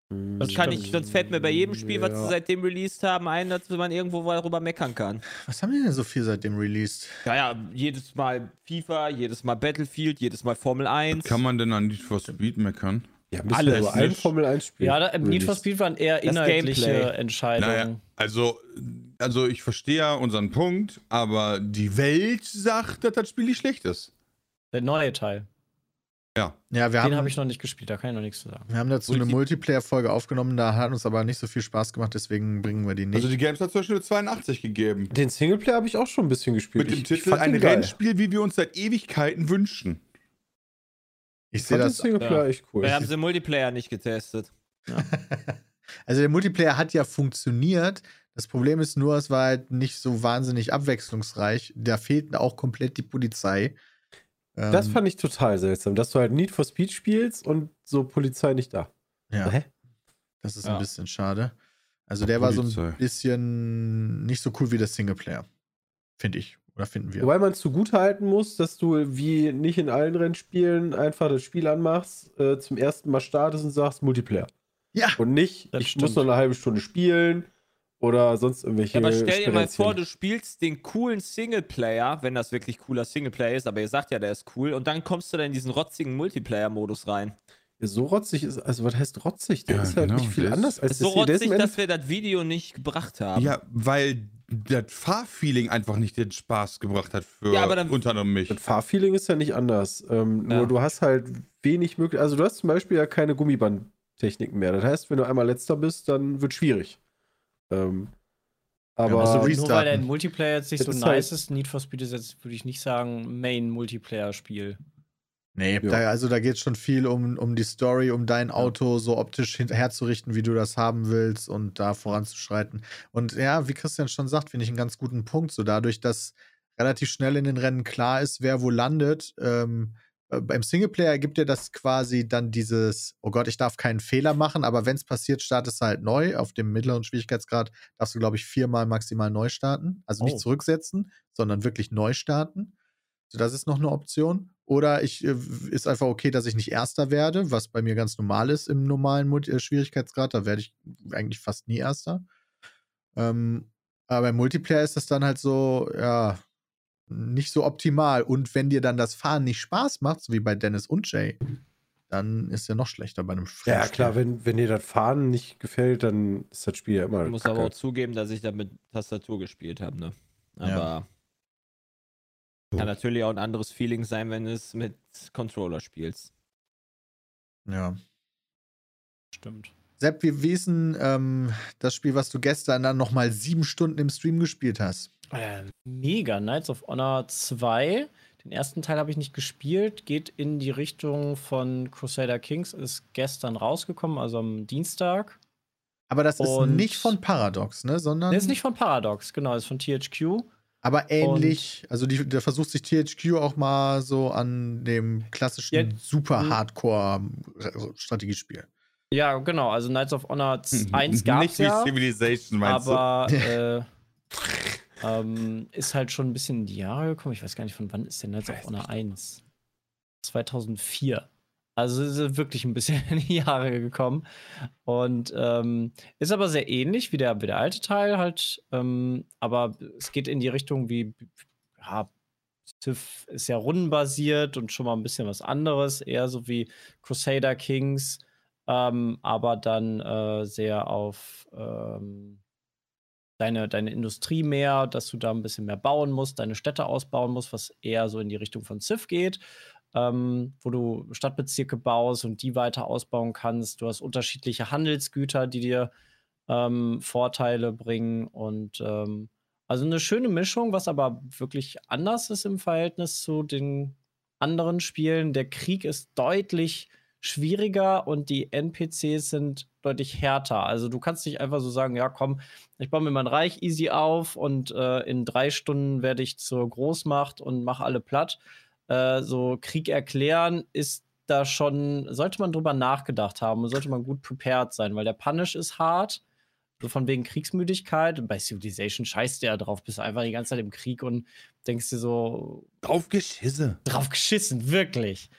D: Hm.
E: Das kann ich, sonst fällt mir bei jedem Spiel, was sie seitdem released haben, ein, dass man irgendwo darüber meckern kann.
C: Was haben die denn so viel seitdem released?
E: Ja, ja, jedes Mal FIFA, jedes Mal Battlefield, jedes Mal Formel 1.
H: Kann man denn an Need for Speed meckern?
D: Ja, müssen
E: Alles,
D: so ein? Formel 1 Spiel.
G: Ja, da, im Need for. Speed waren eher
E: Das
G: inhaltliche
E: Gameplay.
G: Entscheidungen.
H: Naja, also, also ich verstehe ja unseren Punkt, aber die Welt sagt, dass das Spiel nicht schlecht ist.
G: Der neue Teil.
C: Ja, wir
G: Den
C: haben,
G: habe ich noch nicht gespielt, da kann ich noch nichts zu sagen.
C: wir haben dazu eine
F: Multi-
C: Multiplayer-Folge aufgenommen, da hat uns aber nicht so viel Spaß gemacht, deswegen bringen wir die nicht.
F: Also die Games hat zum Beispiel eine 82 gegeben.
D: Den Singleplayer habe ich auch schon ein bisschen gespielt.
F: Mit dem
D: Ich- ich
F: Titel
D: fand
F: ein
D: den.
F: Rennspiel, wie wir uns seit Ewigkeiten wünschen.
C: ich
D: Ich
C: sehe
D: den
C: das.
D: Singleplayer echt cool.
E: Wir haben sie im Multiplayer nicht getestet.
C: Also der Multiplayer hat ja funktioniert. Das Problem ist nur, es war halt nicht so wahnsinnig abwechslungsreich. Da fehlt auch komplett die Polizei. Ähm,
D: Das fand ich total seltsam, dass du halt Need for Speed spielst und so Polizei nicht da.
C: ja,
D: Hä?
C: das ist
E: Ja.
C: ein bisschen schade. Also der war so
H: Polizei.
C: ein bisschen nicht so cool wie der Singleplayer. Finde ich. Oder finden wir.
D: Wobei man es zugutehalten muss, dass du wie nicht in allen Rennspielen einfach das Spiel anmachst, äh, zum ersten Mal startest und sagst Multiplayer.
C: Ja.
D: Und nicht,
G: Das
D: ich
G: stimmt.
D: muss noch eine halbe Stunde spielen oder sonst irgendwelche.
E: Ja, aber stell dir mal vor, du spielst den coolen Singleplayer, wenn das wirklich cooler Singleplayer ist, aber ihr sagt ja, der ist cool, und dann kommst du da in diesen rotzigen Multiplayer-Modus rein.
D: So rotzig ist, also was heißt rotzig? Der
H: Ja,
D: ist halt
H: genau,
D: nicht viel anders als
E: ist so
D: das ist
E: rotzig, dass wir das Video nicht gebracht haben.
H: Ja, weil das Fahrfeeling einfach nicht den Spaß gebracht hat für
E: Ja, aber dann-
H: unter anderem mich.
D: Das Fahrfeeling ist ja nicht anders. Ähm,
E: Ja.
D: Nur du hast halt wenig möglich. Also du hast zum Beispiel ja keine Gummibandtechniken mehr. Das heißt, wenn du einmal letzter bist, dann wird schwierig. Ähm, aber
C: musst du
G: Nur weil der Multiplayer jetzt nicht
D: Das
G: so
D: ist
G: nice
D: halt-
G: ist, Need for Speed ist jetzt, würde ich nicht sagen, Main-Multiplayer-Spiel.
C: Nee,
D: Ja.
C: da, also da geht es schon viel um, um die Story, um dein Auto so optisch herzurichten, wie du das haben willst und da voranzuschreiten. Und ja, wie Christian schon sagt, finde ich einen ganz guten Punkt. So dadurch, dass relativ schnell in den Rennen klar ist, wer wo landet. Ähm, äh, beim Singleplayer gibt dir das quasi dann dieses, oh Gott, ich darf keinen Fehler machen, aber wenn es passiert, startest du halt neu. Auf dem mittleren Schwierigkeitsgrad darfst du, glaube ich, viermal maximal neu starten. Also
G: Oh.
C: nicht zurücksetzen, sondern wirklich neu starten. So, das ist noch eine Option. Oder ich äh, ist einfach okay, dass ich nicht Erster werde, was bei mir ganz normal ist im normalen äh, Schwierigkeitsgrad. Da werde ich eigentlich fast nie Erster. Ähm, aber im Multiplayer ist das dann halt so, ja, nicht so optimal. Und wenn dir dann das Fahren nicht Spaß macht, so wie bei Dennis und Jay, dann ist ja noch schlechter bei einem
D: ja,
C: Rennspiel.
D: klar, wenn, wenn dir das Fahren nicht gefällt, dann ist das Spiel ja immer.
E: Ich muss
D: kacke.
E: aber auch zugeben, dass ich da mit Tastatur gespielt habe, ne? Aber
C: Ja.
E: kann natürlich auch ein anderes Feeling sein, wenn du es mit Controller spielst.
C: Ja.
G: Stimmt.
C: Sepp, ist denn ähm, das Spiel, was du gestern dann nochmal sieben Stunden im Stream gespielt hast?
G: Äh, mega. Knights of Honor 2. Den ersten Teil habe ich nicht gespielt. Geht in die Richtung von Crusader Kings. Ist gestern rausgekommen, also am Dienstag.
C: Aber das ist
G: Und-
C: nicht von Paradox, ne? Sondern.
G: Der ist nicht von Paradox, genau, ist von THQ.
C: Aber ähnlich, also die, da versucht sich THQ auch mal so an dem klassischen
G: Ja,
C: super
G: m-
C: Hardcore-Strategiespiel.
G: Ja, genau. Also Knights of Honor 1 gab
F: Nicht
G: es
F: wie
G: ja.
F: Civilization, meinst
G: aber äh, ähm, ist halt schon ein bisschen in die Jahre gekommen. Ich weiß gar nicht, von wann ist denn Knights of Honor 1? 2004. Also ist wirklich ein bisschen in die Jahre gekommen. Und ähm, ist aber sehr ähnlich wie der, wie der alte Teil halt. Ähm, aber es geht in die Richtung wie, ja, Civ ist ja rundenbasiert und schon mal ein bisschen was anderes. Eher so wie Crusader Kings. Ähm, aber dann äh, sehr auf ähm, deine, deine Industrie mehr, dass du da ein bisschen mehr bauen musst, deine Städte ausbauen musst, was eher so in die Richtung von Civ geht, ähm, wo du Stadtbezirke baust und die weiter ausbauen kannst. Du hast unterschiedliche Handelsgüter, die dir ähm, Vorteile bringen und ähm, also eine schöne Mischung, was aber wirklich anders ist im Verhältnis zu den anderen Spielen. Der Krieg ist deutlich schwieriger und die NPCs sind deutlich härter. Also du kannst nicht einfach so sagen, ja komm, ich baue mir mein Reich easy auf und äh, in drei Stunden werde ich zur Großmacht und mache alle platt. Äh, so Krieg erklären ist da schon, sollte man drüber nachgedacht haben und sollte man gut prepared sein, weil der Punish ist hart. So von wegen Kriegsmüdigkeit. Bei Civilization scheißt du ja drauf, bist einfach die ganze Zeit im Krieg und denkst dir so,
H: Drauf geschisse.
G: drauf geschissen, wirklich.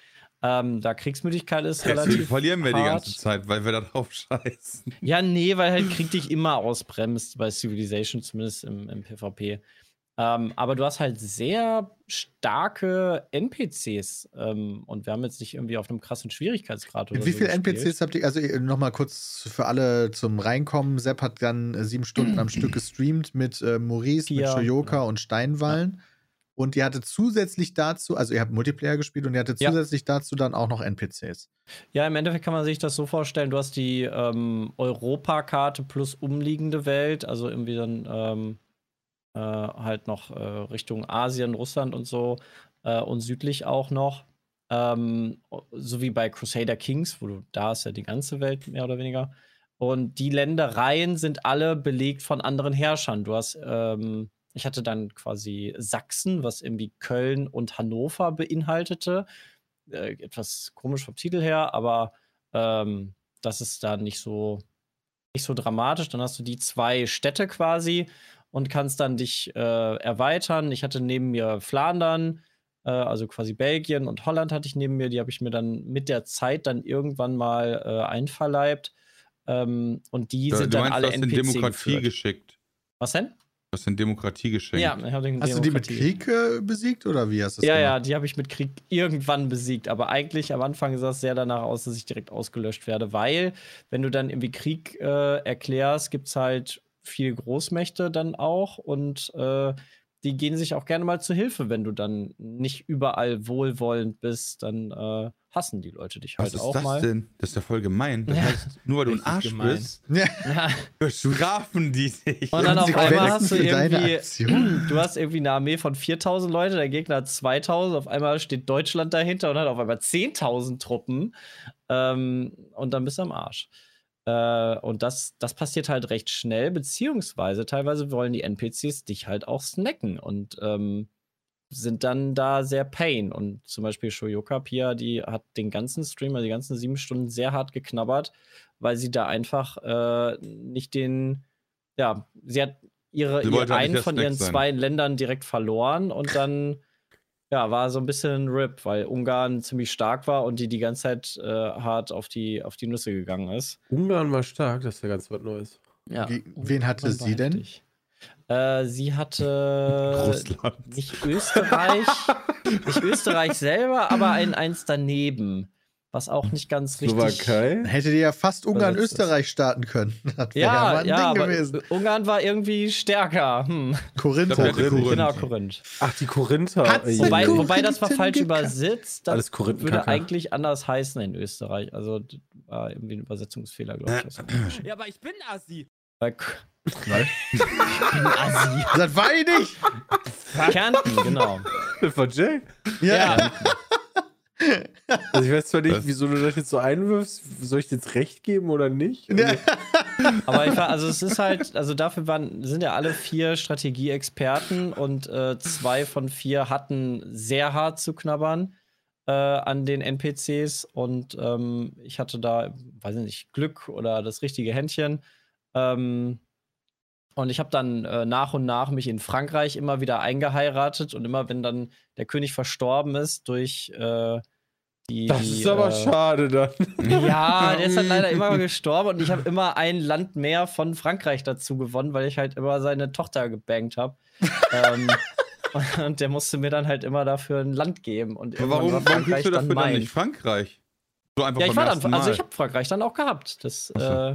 G: Ähm, da Kriegsmüdigkeit ist
H: Deswegen
G: relativ.
H: verlieren wir die
G: hart.
H: ganze Zeit, weil wir da drauf scheißen.
G: Ja, nee, weil halt Krieg dich immer ausbremst bei Civilization, zumindest im, im PvP. Ähm, aber du hast halt sehr starke NPCs ähm, und wir haben jetzt nicht irgendwie auf einem krassen Schwierigkeitsgrad oder
C: Mit wie
G: so
C: viele
G: gespielt.
C: NPCs habt ihr, also nochmal kurz für alle zum Reinkommen. Sepp hat dann äh, sieben Stunden am Stück gestreamt mit äh, Maurice, mit
G: Vier,
C: Shoyoka
G: ja.
C: und Steinwallen. Und ihr hattet zusätzlich dazu, also ihr habt Multiplayer gespielt und ihr hattet
G: Ja.
C: zusätzlich dazu dann auch noch NPCs.
G: Ja, im Endeffekt kann man sich das so vorstellen, du hast die ähm, Europakarte plus umliegende Welt, also irgendwie dann ähm, äh, halt noch äh, Richtung Asien, Russland und so äh, und südlich auch noch. Ähm, so wie bei Crusader Kings, wo du da ist ja die ganze Welt mehr oder weniger. Und die Ländereien sind alle belegt von anderen Herrschern. Du hast, ähm, ich hatte dann quasi Sachsen, was irgendwie Köln und Hannover beinhaltete äh, etwas komisch vom Titel her, aber ähm, das ist da nicht so nicht so dramatisch. Dann hast du die zwei Städte quasi und kannst dann dich äh, erweitern. Ich hatte neben mir Flandern, äh, also quasi Belgien und Holland hatte ich neben mir. Die habe ich mir dann mit der Zeit dann irgendwann mal äh, einverleibt. Ähm, und die
H: Du,
G: sind dann
H: meinst,
G: alle
H: du hast in
G: NPC
H: Demokratie
G: geführt.
H: geschickt.
G: Was denn?
H: Du hast in Demokratie geschenkt.
G: Ja, ich hab den
C: Hast du die mit
G: Demokratie.
C: Krieg äh, besiegt oder wie hast du das
G: Ja,
C: gemacht?
G: ja, die habe ich mit Krieg irgendwann besiegt. Aber eigentlich am Anfang sah es sehr danach aus, dass ich direkt ausgelöscht werde, weil, wenn du dann irgendwie Krieg äh, erklärst, gibt es halt viele Großmächte dann auch und äh, die gehen sich auch gerne mal zu Hilfe, wenn du dann nicht überall wohlwollend bist, dann äh, hassen die Leute dich halt
H: Was ist
G: auch
H: das
G: mal.
H: denn? Das ist ja voll gemein. Das
G: Ja.
H: heißt, nur weil du ein Arsch
E: gemein.
H: bist,
C: Ja.
H: Bestrafen die dich.
G: Und dann auf einmal hast du irgendwie, du hast irgendwie eine Armee von 4000 Leute, der Gegner hat 2000, auf einmal steht Deutschland dahinter und hat auf einmal 10.000 Truppen ähm, und dann bist du am Arsch. Äh, und das, das passiert halt recht schnell, beziehungsweise teilweise wollen die NPCs dich halt auch snacken und ähm, sind dann da sehr pain. Und zum Beispiel Shoyoka Pia, die hat den ganzen Stream, also die ganzen sieben Stunden sehr hart geknabbert, weil sie da einfach äh, nicht den, ja, sie hat ihre,
H: Sie
G: ihr
H: halt
G: einen von
H: Snack
G: ihren
H: sein.
G: zwei Ländern direkt verloren und dann ja, war so ein bisschen RIP, weil Ungarn ziemlich stark war und die die ganze Zeit äh, hart auf die, auf die Nüsse gegangen ist.
D: Ungarn war stark, das ist ja ganz was Neues.
G: Ja.
C: Wie- wen hatte sie denn?
G: heftig. Äh, sie hatte
H: Russland.
G: nicht Österreich, nicht Österreich selber, aber ein eins daneben, was auch nicht ganz richtig.
D: Slowakei?
C: Hättet ihr ja fast Ungarn. Österreich starten können. Das wäre
G: Ja,
C: mal ein
G: ja,
C: Ding
G: aber
C: gewesen.
G: Ungarn war irgendwie stärker. Hm.
C: Korinth.
H: Ich glaub, der hatte
C: Korinth.
H: Korinth.
G: Genau, Korinth.
D: Ach, die Korinther.
G: Wobei,
C: Korinthen
G: wobei das war falsch übersetzt. Das
D: Alles
G: würde eigentlich anders heißen in Österreich. Also das war irgendwie ein Übersetzungsfehler, glaube ich.
E: Ja, aber ich bin Assi.
G: Bei K- ich bin Assi.
C: Das war ich nicht.
G: Kärnten, genau.
D: Von Jay?
C: Ja.
D: Also ich weiß zwar nicht,
H: Was?
D: wieso du das jetzt so einwirfst. Soll ich dir jetzt recht geben oder nicht?
C: Ja.
G: Aber ich war, also es ist halt, also dafür waren, sind ja alle vier Strategieexperten und äh, zwei von vier hatten sehr hart zu knabbern äh, an den NPCs und ähm, ich hatte da, weiß ich nicht, Glück oder das richtige Händchen. Ähm, und ich habe dann äh, nach und nach mich in Frankreich immer wieder eingeheiratet und immer, wenn dann der König verstorben ist durch äh, die.
D: Das
G: die,
D: ist aber
G: äh,
D: schade dann.
G: ja, der ist dann leider immer gestorben und ich habe immer ein Land mehr von Frankreich dazu gewonnen, weil ich halt immer seine Tochter gebankt habe. ähm, und der musste mir dann halt immer dafür ein Land geben. Und irgendwann
H: warum,
G: war
H: warum kriegst du dafür dann
G: mein.
H: nicht Frankreich? So einfach
G: Ja, ich war dann, also ich habe Frankreich dann auch gehabt. Das,
H: so.
G: äh,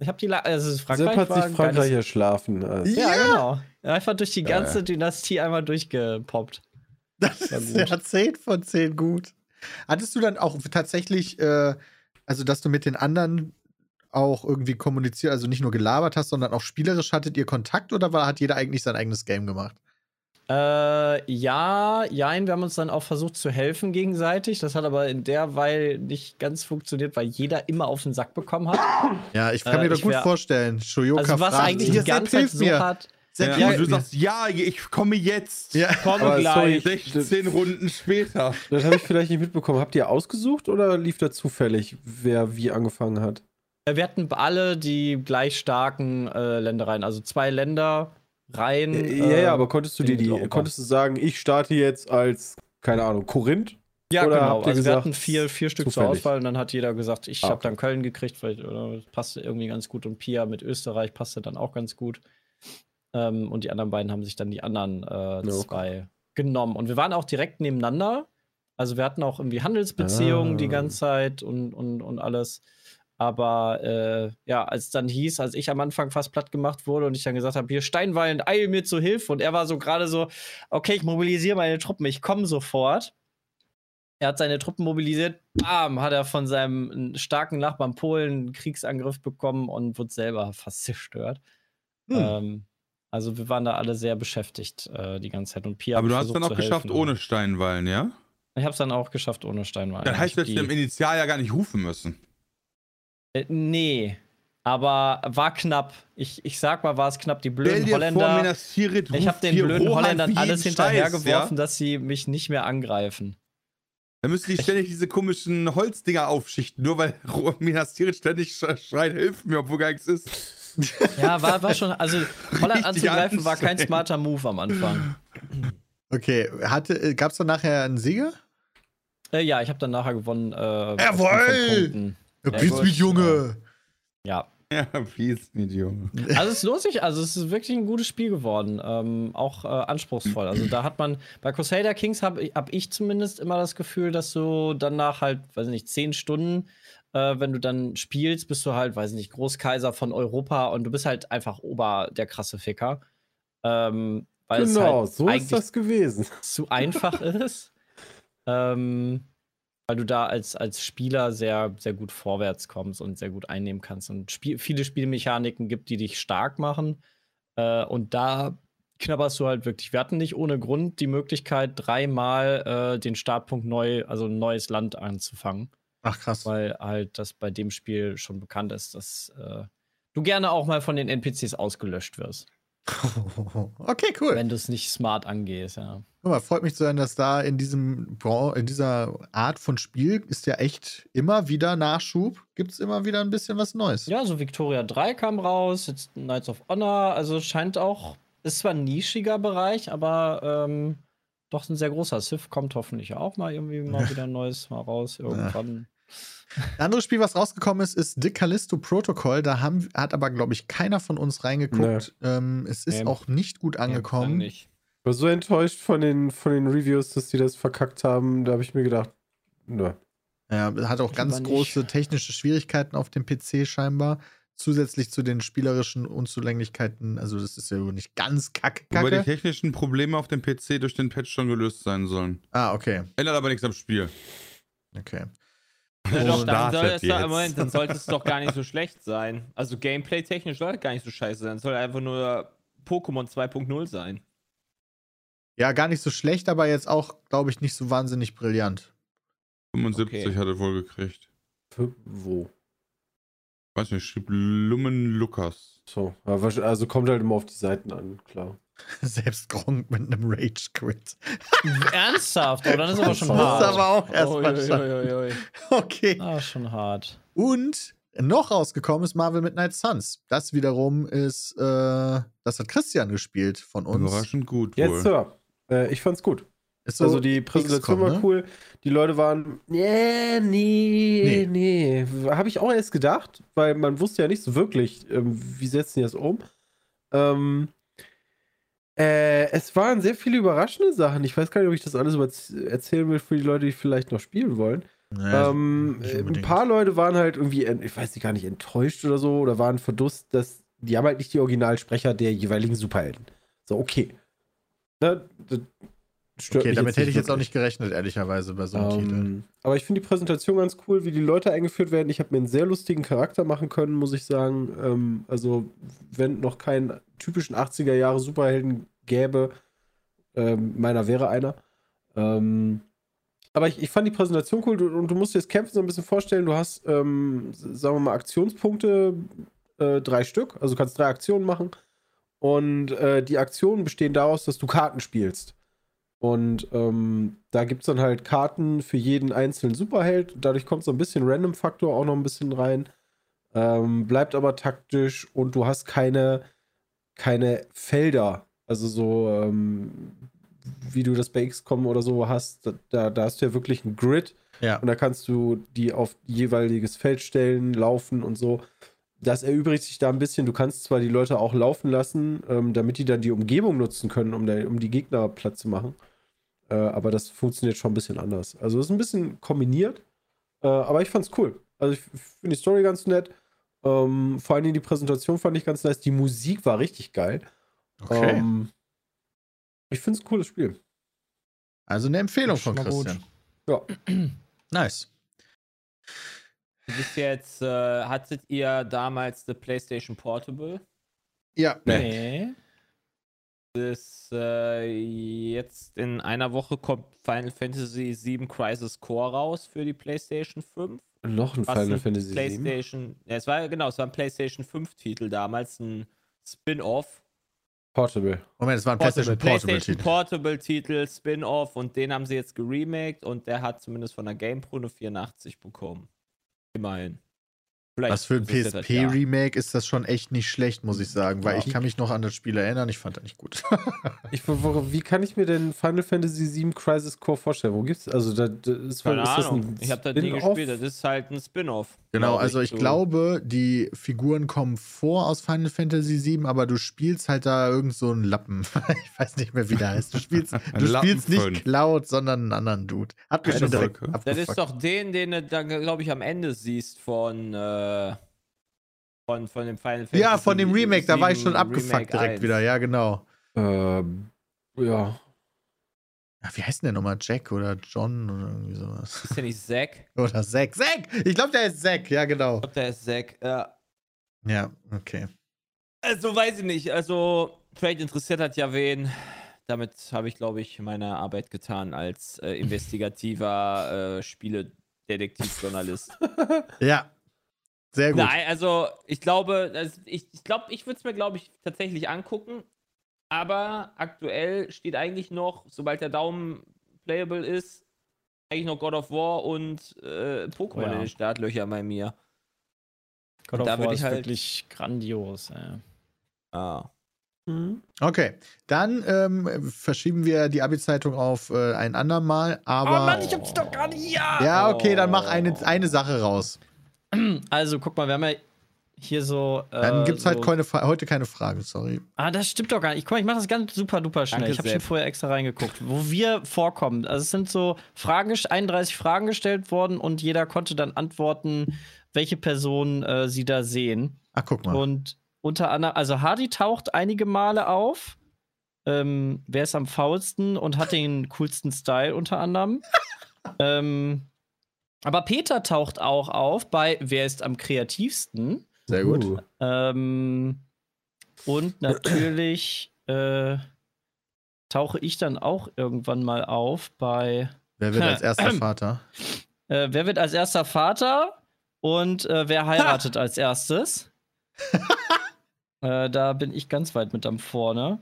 G: ich habe die, La also Frankreich
D: Sepp hat sich Frankreich erschlafen. Also.
G: Ja,
C: Ja.
G: genau. Einfach durch die ganze
H: Ja.
G: Dynastie einmal durchgepoppt.
C: Das ist
G: gut.
C: ja 10 von 10 gut. Hattest du dann auch tatsächlich, äh, also dass du mit den anderen auch irgendwie kommuniziert, also nicht nur gelabert hast, sondern auch spielerisch hattet ihr Kontakt oder war, hat jeder eigentlich sein eigenes Game gemacht?
G: Äh, ja, jein, wir haben uns dann auch versucht zu helfen gegenseitig. Das hat aber in der Weile nicht ganz funktioniert, weil jeder immer auf den Sack bekommen hat.
C: Ja, ich kann
G: Äh,
C: mir doch
G: ich
C: gut
G: wär-
C: vorstellen. Shoyoka
G: Also was
C: fragt,
G: eigentlich
C: "Hier,
G: die ganze Zeit so
C: mir.
G: hat.
C: Sepp,
H: Ja, und du sagst, ja, ich komme jetzt.
C: Ja.
G: Komme
D: Aber
G: gleich.
D: sorry,
H: 16 Runden später.
D: Das habe ich vielleicht nicht mitbekommen. Habt ihr ausgesucht oder lief da zufällig, wer wie angefangen hat?
G: Äh, Wir hatten alle die gleich starken äh, Ländereien, also zwei Ländereien.
D: Äh, ja, ja,
G: äh,
D: aber konntest du dir die,
G: Europa.
D: konntest du sagen, ich starte jetzt als, keine Ahnung, Korinth?
G: Ja,
D: Oder
G: genau. Also wir
D: gesagt,
G: hatten vier, vier Stück zur
D: zufällig?
G: Auswahl und dann hat jeder gesagt, ich
D: Ah,
G: habe dann Köln gekriegt, weil oder, passte irgendwie ganz gut und Pia mit Österreich passte dann auch ganz gut. Ähm, und die anderen beiden haben sich dann die anderen äh,
D: okay.
G: zwei genommen. Und wir waren auch direkt nebeneinander. Also wir hatten auch irgendwie Handelsbeziehungen
D: Ah.
G: die ganze Zeit und, und, und alles. Aber äh, ja, als es dann hieß, als ich am Anfang fast platt gemacht wurde und ich dann gesagt habe, hier Steinwallen, eil mir zu Hilfe. Und er war so gerade so, okay, ich mobilisiere meine Truppen, ich komme sofort. Er hat seine Truppen mobilisiert, bam, hat er von seinem starken Nachbarn Polen einen Kriegsangriff bekommen und wurde selber fast zerstört.
C: Hm.
G: Ähm, also wir waren da alle sehr beschäftigt äh, die ganze Zeit. Und Pia
H: Aber du hast
G: versucht
H: dann auch geschafft
G: helfen.
H: ohne Steinwallen, ja?
G: Ich habe es dann auch geschafft ohne Steinwallen.
H: Dann heißt
G: Ich
H: das,
G: hab
H: du im Initial ja gar nicht rufen müssen.
G: Äh, nee, aber war knapp. Ich, ich sag mal, war es knapp. Die blöden
H: vor,
G: Holländer.
H: Tirith
G: Ich habe den blöden
H: Rohan
G: Holländern alles hinterhergeworfen,
H: ja?
G: dass sie mich nicht mehr angreifen.
H: Dann müssten die ständig diese komischen Holzdinger aufschichten, nur weil Minas Tirith ständig sch- schreit, hilf mir, obwohl gar nichts ist.
G: Ja, war, war schon. Also, Holland anzugreifen war kein smarter Move am Anfang.
C: Okay, hatte, gab es dann nachher einen Sieger?
G: Äh, ja, ich habe dann nachher gewonnen. Äh, Punkten.
C: Ja, Peace mit Junge!
G: Ja.
H: Ja, Peace mit Junge.
G: Also es ist lustig, also es ist wirklich ein gutes Spiel geworden. Ähm, auch äh, anspruchsvoll. Also da hat man, bei Crusader Kings habe hab ich zumindest immer das Gefühl, dass du danach halt, weiß ich nicht, zehn Stunden, äh, wenn du dann spielst, bist du halt, weiß ich nicht, Großkaiser von Europa und du bist halt einfach Ober der krasse Ficker. Ähm, weil
D: Genau,
G: es halt
D: so ist das gewesen.
G: zu einfach ist. Ähm, weil du da als, als Spieler sehr, sehr gut vorwärts kommst und sehr gut einnehmen kannst. Und Spiel, viele Spielmechaniken gibt, die dich stark machen. Äh, und da knabberst du halt wirklich. Wir hatten nicht ohne Grund die Möglichkeit, dreimal äh, den Startpunkt neu, also ein neues Land anzufangen.
C: Ach krass.
G: Weil halt das bei dem Spiel schon bekannt ist, dass äh, du gerne auch mal von den NPCs ausgelöscht wirst,
C: Okay, cool.
G: wenn du es nicht smart angehst, ja.
C: Guck mal, freut mich zu hören, dass da in diesem in dieser Art von Spiel ist ja echt immer wieder Nachschub. Gibt es immer wieder ein bisschen was Neues.
G: Ja, so Victoria 3 kam raus, jetzt Knights of Honor, also scheint auch, ist zwar ein nischiger Bereich, aber ähm, doch ein sehr großer. Civ kommt hoffentlich auch mal irgendwie mal wieder ein neues mal raus irgendwann.
C: Ein anderes Spiel, was rausgekommen ist, ist The Callisto Protocol. Da haben, hat aber, glaube ich, keiner von uns reingeguckt. Ähm, es ist
G: Nee.
C: auch nicht gut angekommen.
E: Nicht.
D: Ich war so enttäuscht von den, von den Reviews, dass die das verkackt haben. Da habe ich mir gedacht, nö.
C: Ja, hat auch
G: Ich
C: ganz
G: nicht.
C: große technische Schwierigkeiten auf dem PC scheinbar. Zusätzlich zu den spielerischen Unzulänglichkeiten. Also, das ist ja wohl nicht ganz kacke.
H: Wobei die technischen Probleme auf dem PC durch den Patch schon gelöst sein sollen.
C: Ah, okay.
H: Ändert aber nichts am Spiel.
C: Okay.
E: Ja, doch,
H: Und
E: dann, soll es doch,
H: jetzt.
E: Moment, dann sollte es doch gar nicht so schlecht sein. Also gameplay-technisch soll es gar nicht so scheiße sein. Es soll einfach nur Pokémon 2.0 sein.
C: Ja, gar nicht so schlecht, aber jetzt auch, glaube ich, nicht so wahnsinnig brillant.
H: 75
E: Okay.
H: hat er wohl gekriegt.
D: Für wo?
H: Weiß nicht, schrieb Lumen Lukas.
D: So, also kommt halt immer auf die Seiten an, klar.
C: Selbst Gronk mit einem Rage-Quit.
G: Ernsthaft? Oh, dann ist aber schon
C: Das ist
G: hart.
C: aber auch erstmal
E: Ui.
C: Okay.
G: Ah, schon hart.
C: Und noch rausgekommen ist Marvel Midnight Suns. Das wiederum ist, äh, das hat Christian gespielt von uns.
H: Überraschend gut
D: Jetzt,
H: wohl.
D: Sir. Äh, ich fand's gut.
C: Ist so
D: also die Präsentation war
C: ne?
D: cool. Die Leute waren, nee, nee, nee. Habe ich auch erst gedacht, weil man wusste ja nicht so wirklich, ähm, wie setzen die das um. Ähm, äh, es waren sehr viele überraschende Sachen. Ich weiß gar nicht, ob ich das alles erzählen will für die Leute, die vielleicht noch spielen wollen.
C: Ja,
D: ähm, äh, ein paar Leute waren halt irgendwie, ich weiß nicht, gar nicht enttäuscht oder so, oder waren verdusst, dass die haben halt nicht die Originalsprecher der jeweiligen Superhelden. So, okay. Ne, das stört
C: Okay,
D: mich
C: damit hätte ich jetzt auch
D: wirklich.
C: nicht gerechnet, ehrlicherweise, bei so einem Titel.
D: Ähm, aber ich finde die Präsentation ganz cool, wie die Leute eingeführt werden. Ich habe mir einen sehr lustigen Charakter machen können, muss ich sagen. Ähm, also, wenn noch keinen typischen 80er Jahre Superhelden gäbe, ähm, meiner wäre einer. Ähm, aber ich, ich fand die Präsentation cool du- und du musst dir das Kämpfen so ein bisschen vorstellen. Du hast, ähm, sagen wir mal, Aktionspunkte, äh, drei Stück. Also du kannst drei Aktionen machen. Und äh, die Aktionen bestehen daraus, dass du Karten spielst. Und ähm, da gibt es dann halt Karten für jeden einzelnen Superheld. Dadurch kommt so ein bisschen Random-Faktor auch noch ein bisschen rein. Ähm, bleibt aber taktisch und du hast keine, keine Felder. Also so, ähm, wie du das bei XCOM oder so hast, da, da hast du ja wirklich ein Grid
C: Ja.
D: und da kannst du die auf jeweiliges Feld stellen, laufen und so. Das erübrigt sich da ein bisschen. Du kannst zwar die Leute auch laufen lassen, ähm, damit die dann die Umgebung nutzen können, um, da, um die Gegner platt zu machen. Äh, aber das funktioniert schon ein bisschen anders. Also es ist ein bisschen kombiniert. Äh, aber ich fand's cool. Also ich finde die Story ganz nett. Ähm, vor allen Dingen die Präsentation fand ich ganz nice. Die Musik war richtig geil.
C: Okay.
D: Ähm, ich finde es ein cooles Spiel.
C: also eine Empfehlung von
G: mal gut.
C: Christian.
D: Ja.
C: Nice.
E: Bis jetzt äh, hattet ihr damals die PlayStation Portable.
C: Ja.
G: Nee.
E: Das, äh, jetzt in einer Woche kommt Final Fantasy VII Crisis Core raus für die PlayStation 5.
D: Noch ein Final
E: ein
D: Fantasy VII.
E: PlayStation, ja, es war genau, es war ein PlayStation 5 Titel damals, ein Spin-off.
D: Portable.
C: Moment, es war ein PlayStation Portable
E: PlayStation
C: Titel.
E: Portable Titel, Spin-off und den haben sie jetzt geremaked und der hat zumindest von der GamePro eine 84 bekommen. Immerhin. Vielleicht
C: Was für ein. PSP-Remake ist das schon echt nicht schlecht, muss ich sagen, weil
D: Ja.
C: ich kann mich noch an das Spiel erinnern, ich fand das nicht gut.
D: Ich, wie kann ich mir denn Final Fantasy VII Crisis Core vorstellen? Wo gibt's also da, da ist,
E: Keine
D: ist das
E: Ahnung.
D: ein
E: Ich habe das nie
D: Spin-off?
E: gespielt. Das ist halt ein Spin-off.
C: Genau, also ich
E: so.
C: glaube, die Figuren kommen vor aus Final Fantasy VII, aber du spielst halt da irgend so einen Lappen. ich weiß nicht mehr, wie der heißt. Du spielst, du spielst nicht Cloud, sondern einen anderen Dude. Hat mich schon direkt.
E: Das ist doch den, den du dann, glaube ich, am Ende siehst von, äh, von, von dem Final Fantasy.
C: Ja, von dem Remake, da war ich schon
E: 7
C: abgefuckt
E: Remake
C: direkt
E: 1.
C: wieder. Ja, genau.
D: Ähm, ja.
C: Ja, wie heißt denn der nochmal? Jack oder John oder irgendwie sowas?
E: Ist der nicht Zack?
C: Oder Zack. Zack! Ich glaube, der ist Zack, ja, genau.
E: Ich glaube, der ist Zack. Ja.
C: Ja, okay.
E: Also, weiß ich nicht. Also, vielleicht interessiert hat ja wen. Damit habe ich, glaube ich, meine Arbeit getan als äh, investigativer äh, Spiele-Detektivjournalist.
C: Ja. Sehr gut.
E: Nein, also ich glaube, also ich, ich glaube, ich würde es mir, glaube ich, tatsächlich angucken. Aber aktuell steht eigentlich noch, sobald der Daumen playable ist, eigentlich noch God of War und äh, Pokémon
G: Oh ja.
E: in den Startlöchern bei mir.
G: God of
E: Da
G: War
E: ich
G: ist
E: halt-
G: wirklich grandios. Ey.
E: Ah.
C: Okay, dann ähm, verschieben wir die Abi-Zeitung auf äh, ein andermal, aber.
G: hab's doch gar nicht. Ja!
C: ja, okay, dann mach eine, eine Sache raus.
G: Also, guck mal, wir haben ja hier so. Äh,
C: Dann gibt's halt
G: so,
C: keine, Fra- heute keine Frage, sorry.
G: Ah, das stimmt doch gar nicht. Guck mal, ich mache das ganz super duper schnell.
E: Danke,
G: ich habe schon vorher extra reingeguckt, wo wir vorkommen. Also es sind so Fragen, gest- 31 Fragen gestellt worden und jeder konnte dann antworten, welche Person äh, sie da sehen.
C: Ach, guck mal.
G: Und unter anderem, also Hardy taucht einige Male auf. Ähm, wer ist am faulsten und hat den coolsten Style unter anderem? ähm, aber Peter taucht auch auf bei Wer ist am kreativsten?
C: Sehr gut.
D: Uh.
G: Ähm, und natürlich äh, tauche ich dann auch irgendwann mal auf bei
C: Wer wird als erster Vater?
G: äh, Wer wird als erster Vater und äh, wer heiratet als erstes? äh, da bin ich ganz weit mit am vorne.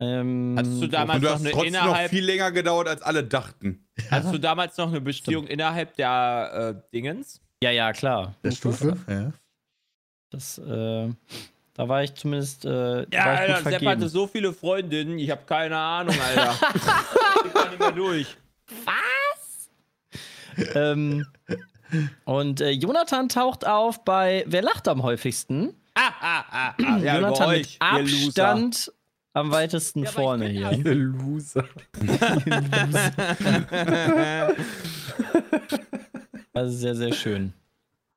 G: Ähm,
E: Hattest du damals noch
H: hast
E: eine
H: trotzdem noch
E: innerhalb,
H: viel länger gedauert, als alle dachten.
E: hattest du damals noch eine Beziehung innerhalb der äh, Dingens?
G: ja, ja, klar.
C: Der Stufe? Ja.
G: Das, äh, da war ich zumindest. Äh,
E: Ja, Alter, Sepp
G: vergeben.
E: hatte so viele Freundinnen, ich habe keine Ahnung, Alter. ich kann nicht mehr durch.
G: ähm, und äh, Jonathan taucht auf bei Wer lacht am häufigsten?
E: Ah, ah, ah, ah. Ja,
G: Jonathan
E: euch,
G: mit
E: ihr Loser.
G: Abstand am weitesten
E: Ja,
G: vorne hier.
E: halt-
D: Der Loser.
G: Also sehr, sehr schön.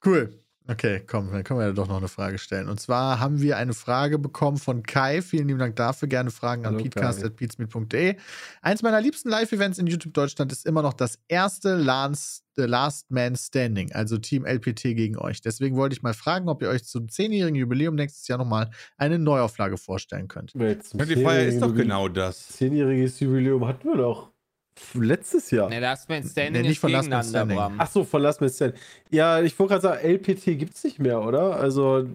C: Cool. Okay, komm, dann können wir ja doch noch eine Frage stellen. Und zwar haben wir eine Frage bekommen von Kai. Vielen lieben Dank dafür. Gerne Fragen an
D: Hallo,
C: peatcast.beatsmeet.de. Eins meiner liebsten Live-Events in YouTube Deutschland ist immer noch das erste Last, The Last Man Standing, also Team LPT gegen euch. Deswegen wollte ich mal fragen, ob ihr euch zum 10-jährigen Jubiläum nächstes Jahr nochmal eine Neuauflage vorstellen könnt.
H: Die Feier ist doch
D: zehnjährigen
H: genau das.
D: Zehnjähriges Jubiläum hatten wir doch letztes Jahr.
E: Ne, Last Man Standing
C: Nee, nicht
E: ist
C: von Last Man Standing.
D: Ach so, von Last Man Stand. Ja, ich wollte gerade sagen, LPT gibt es nicht mehr, oder? Also,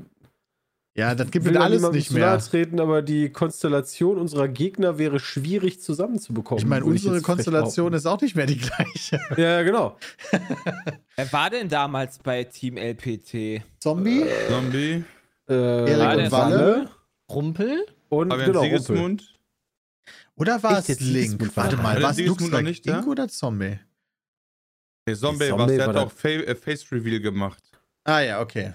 C: Ja, das gibt
D: ja
C: alles nicht mehr.
D: nahe treten, aber die Konstellation unserer Gegner wäre schwierig zusammenzubekommen.
C: Ich meine, unsere
D: frech
C: Konstellation ist auch nicht mehr die gleiche.
D: Ja, genau.
E: Wer war denn damals bei Team LPT?
C: Zombie?
H: Zombie.
D: Äh,
C: Erik
E: und
C: Walle?
G: Rumpel?
D: Und
H: Fabian
D: genau, Rumpel.
C: Oder war es Link?
D: war
C: Warte mal,
H: War
C: war es
H: der
C: Lux
H: noch nicht da?
C: Link oder Zombie?
H: Nee, Zombie,
D: Zombie
H: was, der
D: war
H: hat auch Fa äh, Face Reveal gemacht.
C: Ah ja, okay.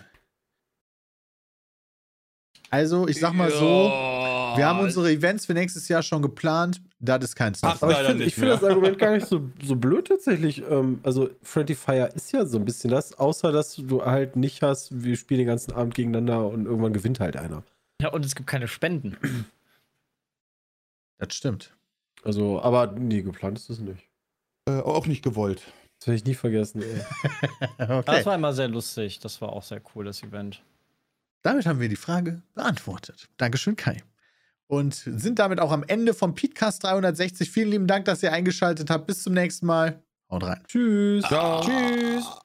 C: Also, ich sag mal so, wir haben unsere Events für nächstes Jahr schon geplant. Das ist kein
H: Ach,
C: Stuff.
D: Aber ich finde find das Argument gar nicht so, so blöd tatsächlich. Ähm, also Friendly Fire ist ja so ein bisschen das, außer dass du halt nicht hast, wir spielen den ganzen Abend gegeneinander und irgendwann gewinnt halt einer.
G: Ja, und es gibt keine Spenden.
C: Das stimmt.
D: Also, aber nee, geplant ist es nicht.
H: Äh, auch nicht gewollt.
D: Das werde ich nie vergessen.
C: Okay.
G: Das war immer sehr lustig. Das war auch sehr cool, das Event.
C: Damit haben wir die Frage beantwortet. Dankeschön, Kai. Und sind damit auch am Ende vom Podcast 360. Vielen lieben Dank, dass ihr eingeschaltet habt. Bis zum nächsten Mal. Haut rein.
D: Tschüss.
H: Ciao.
C: Tschüss.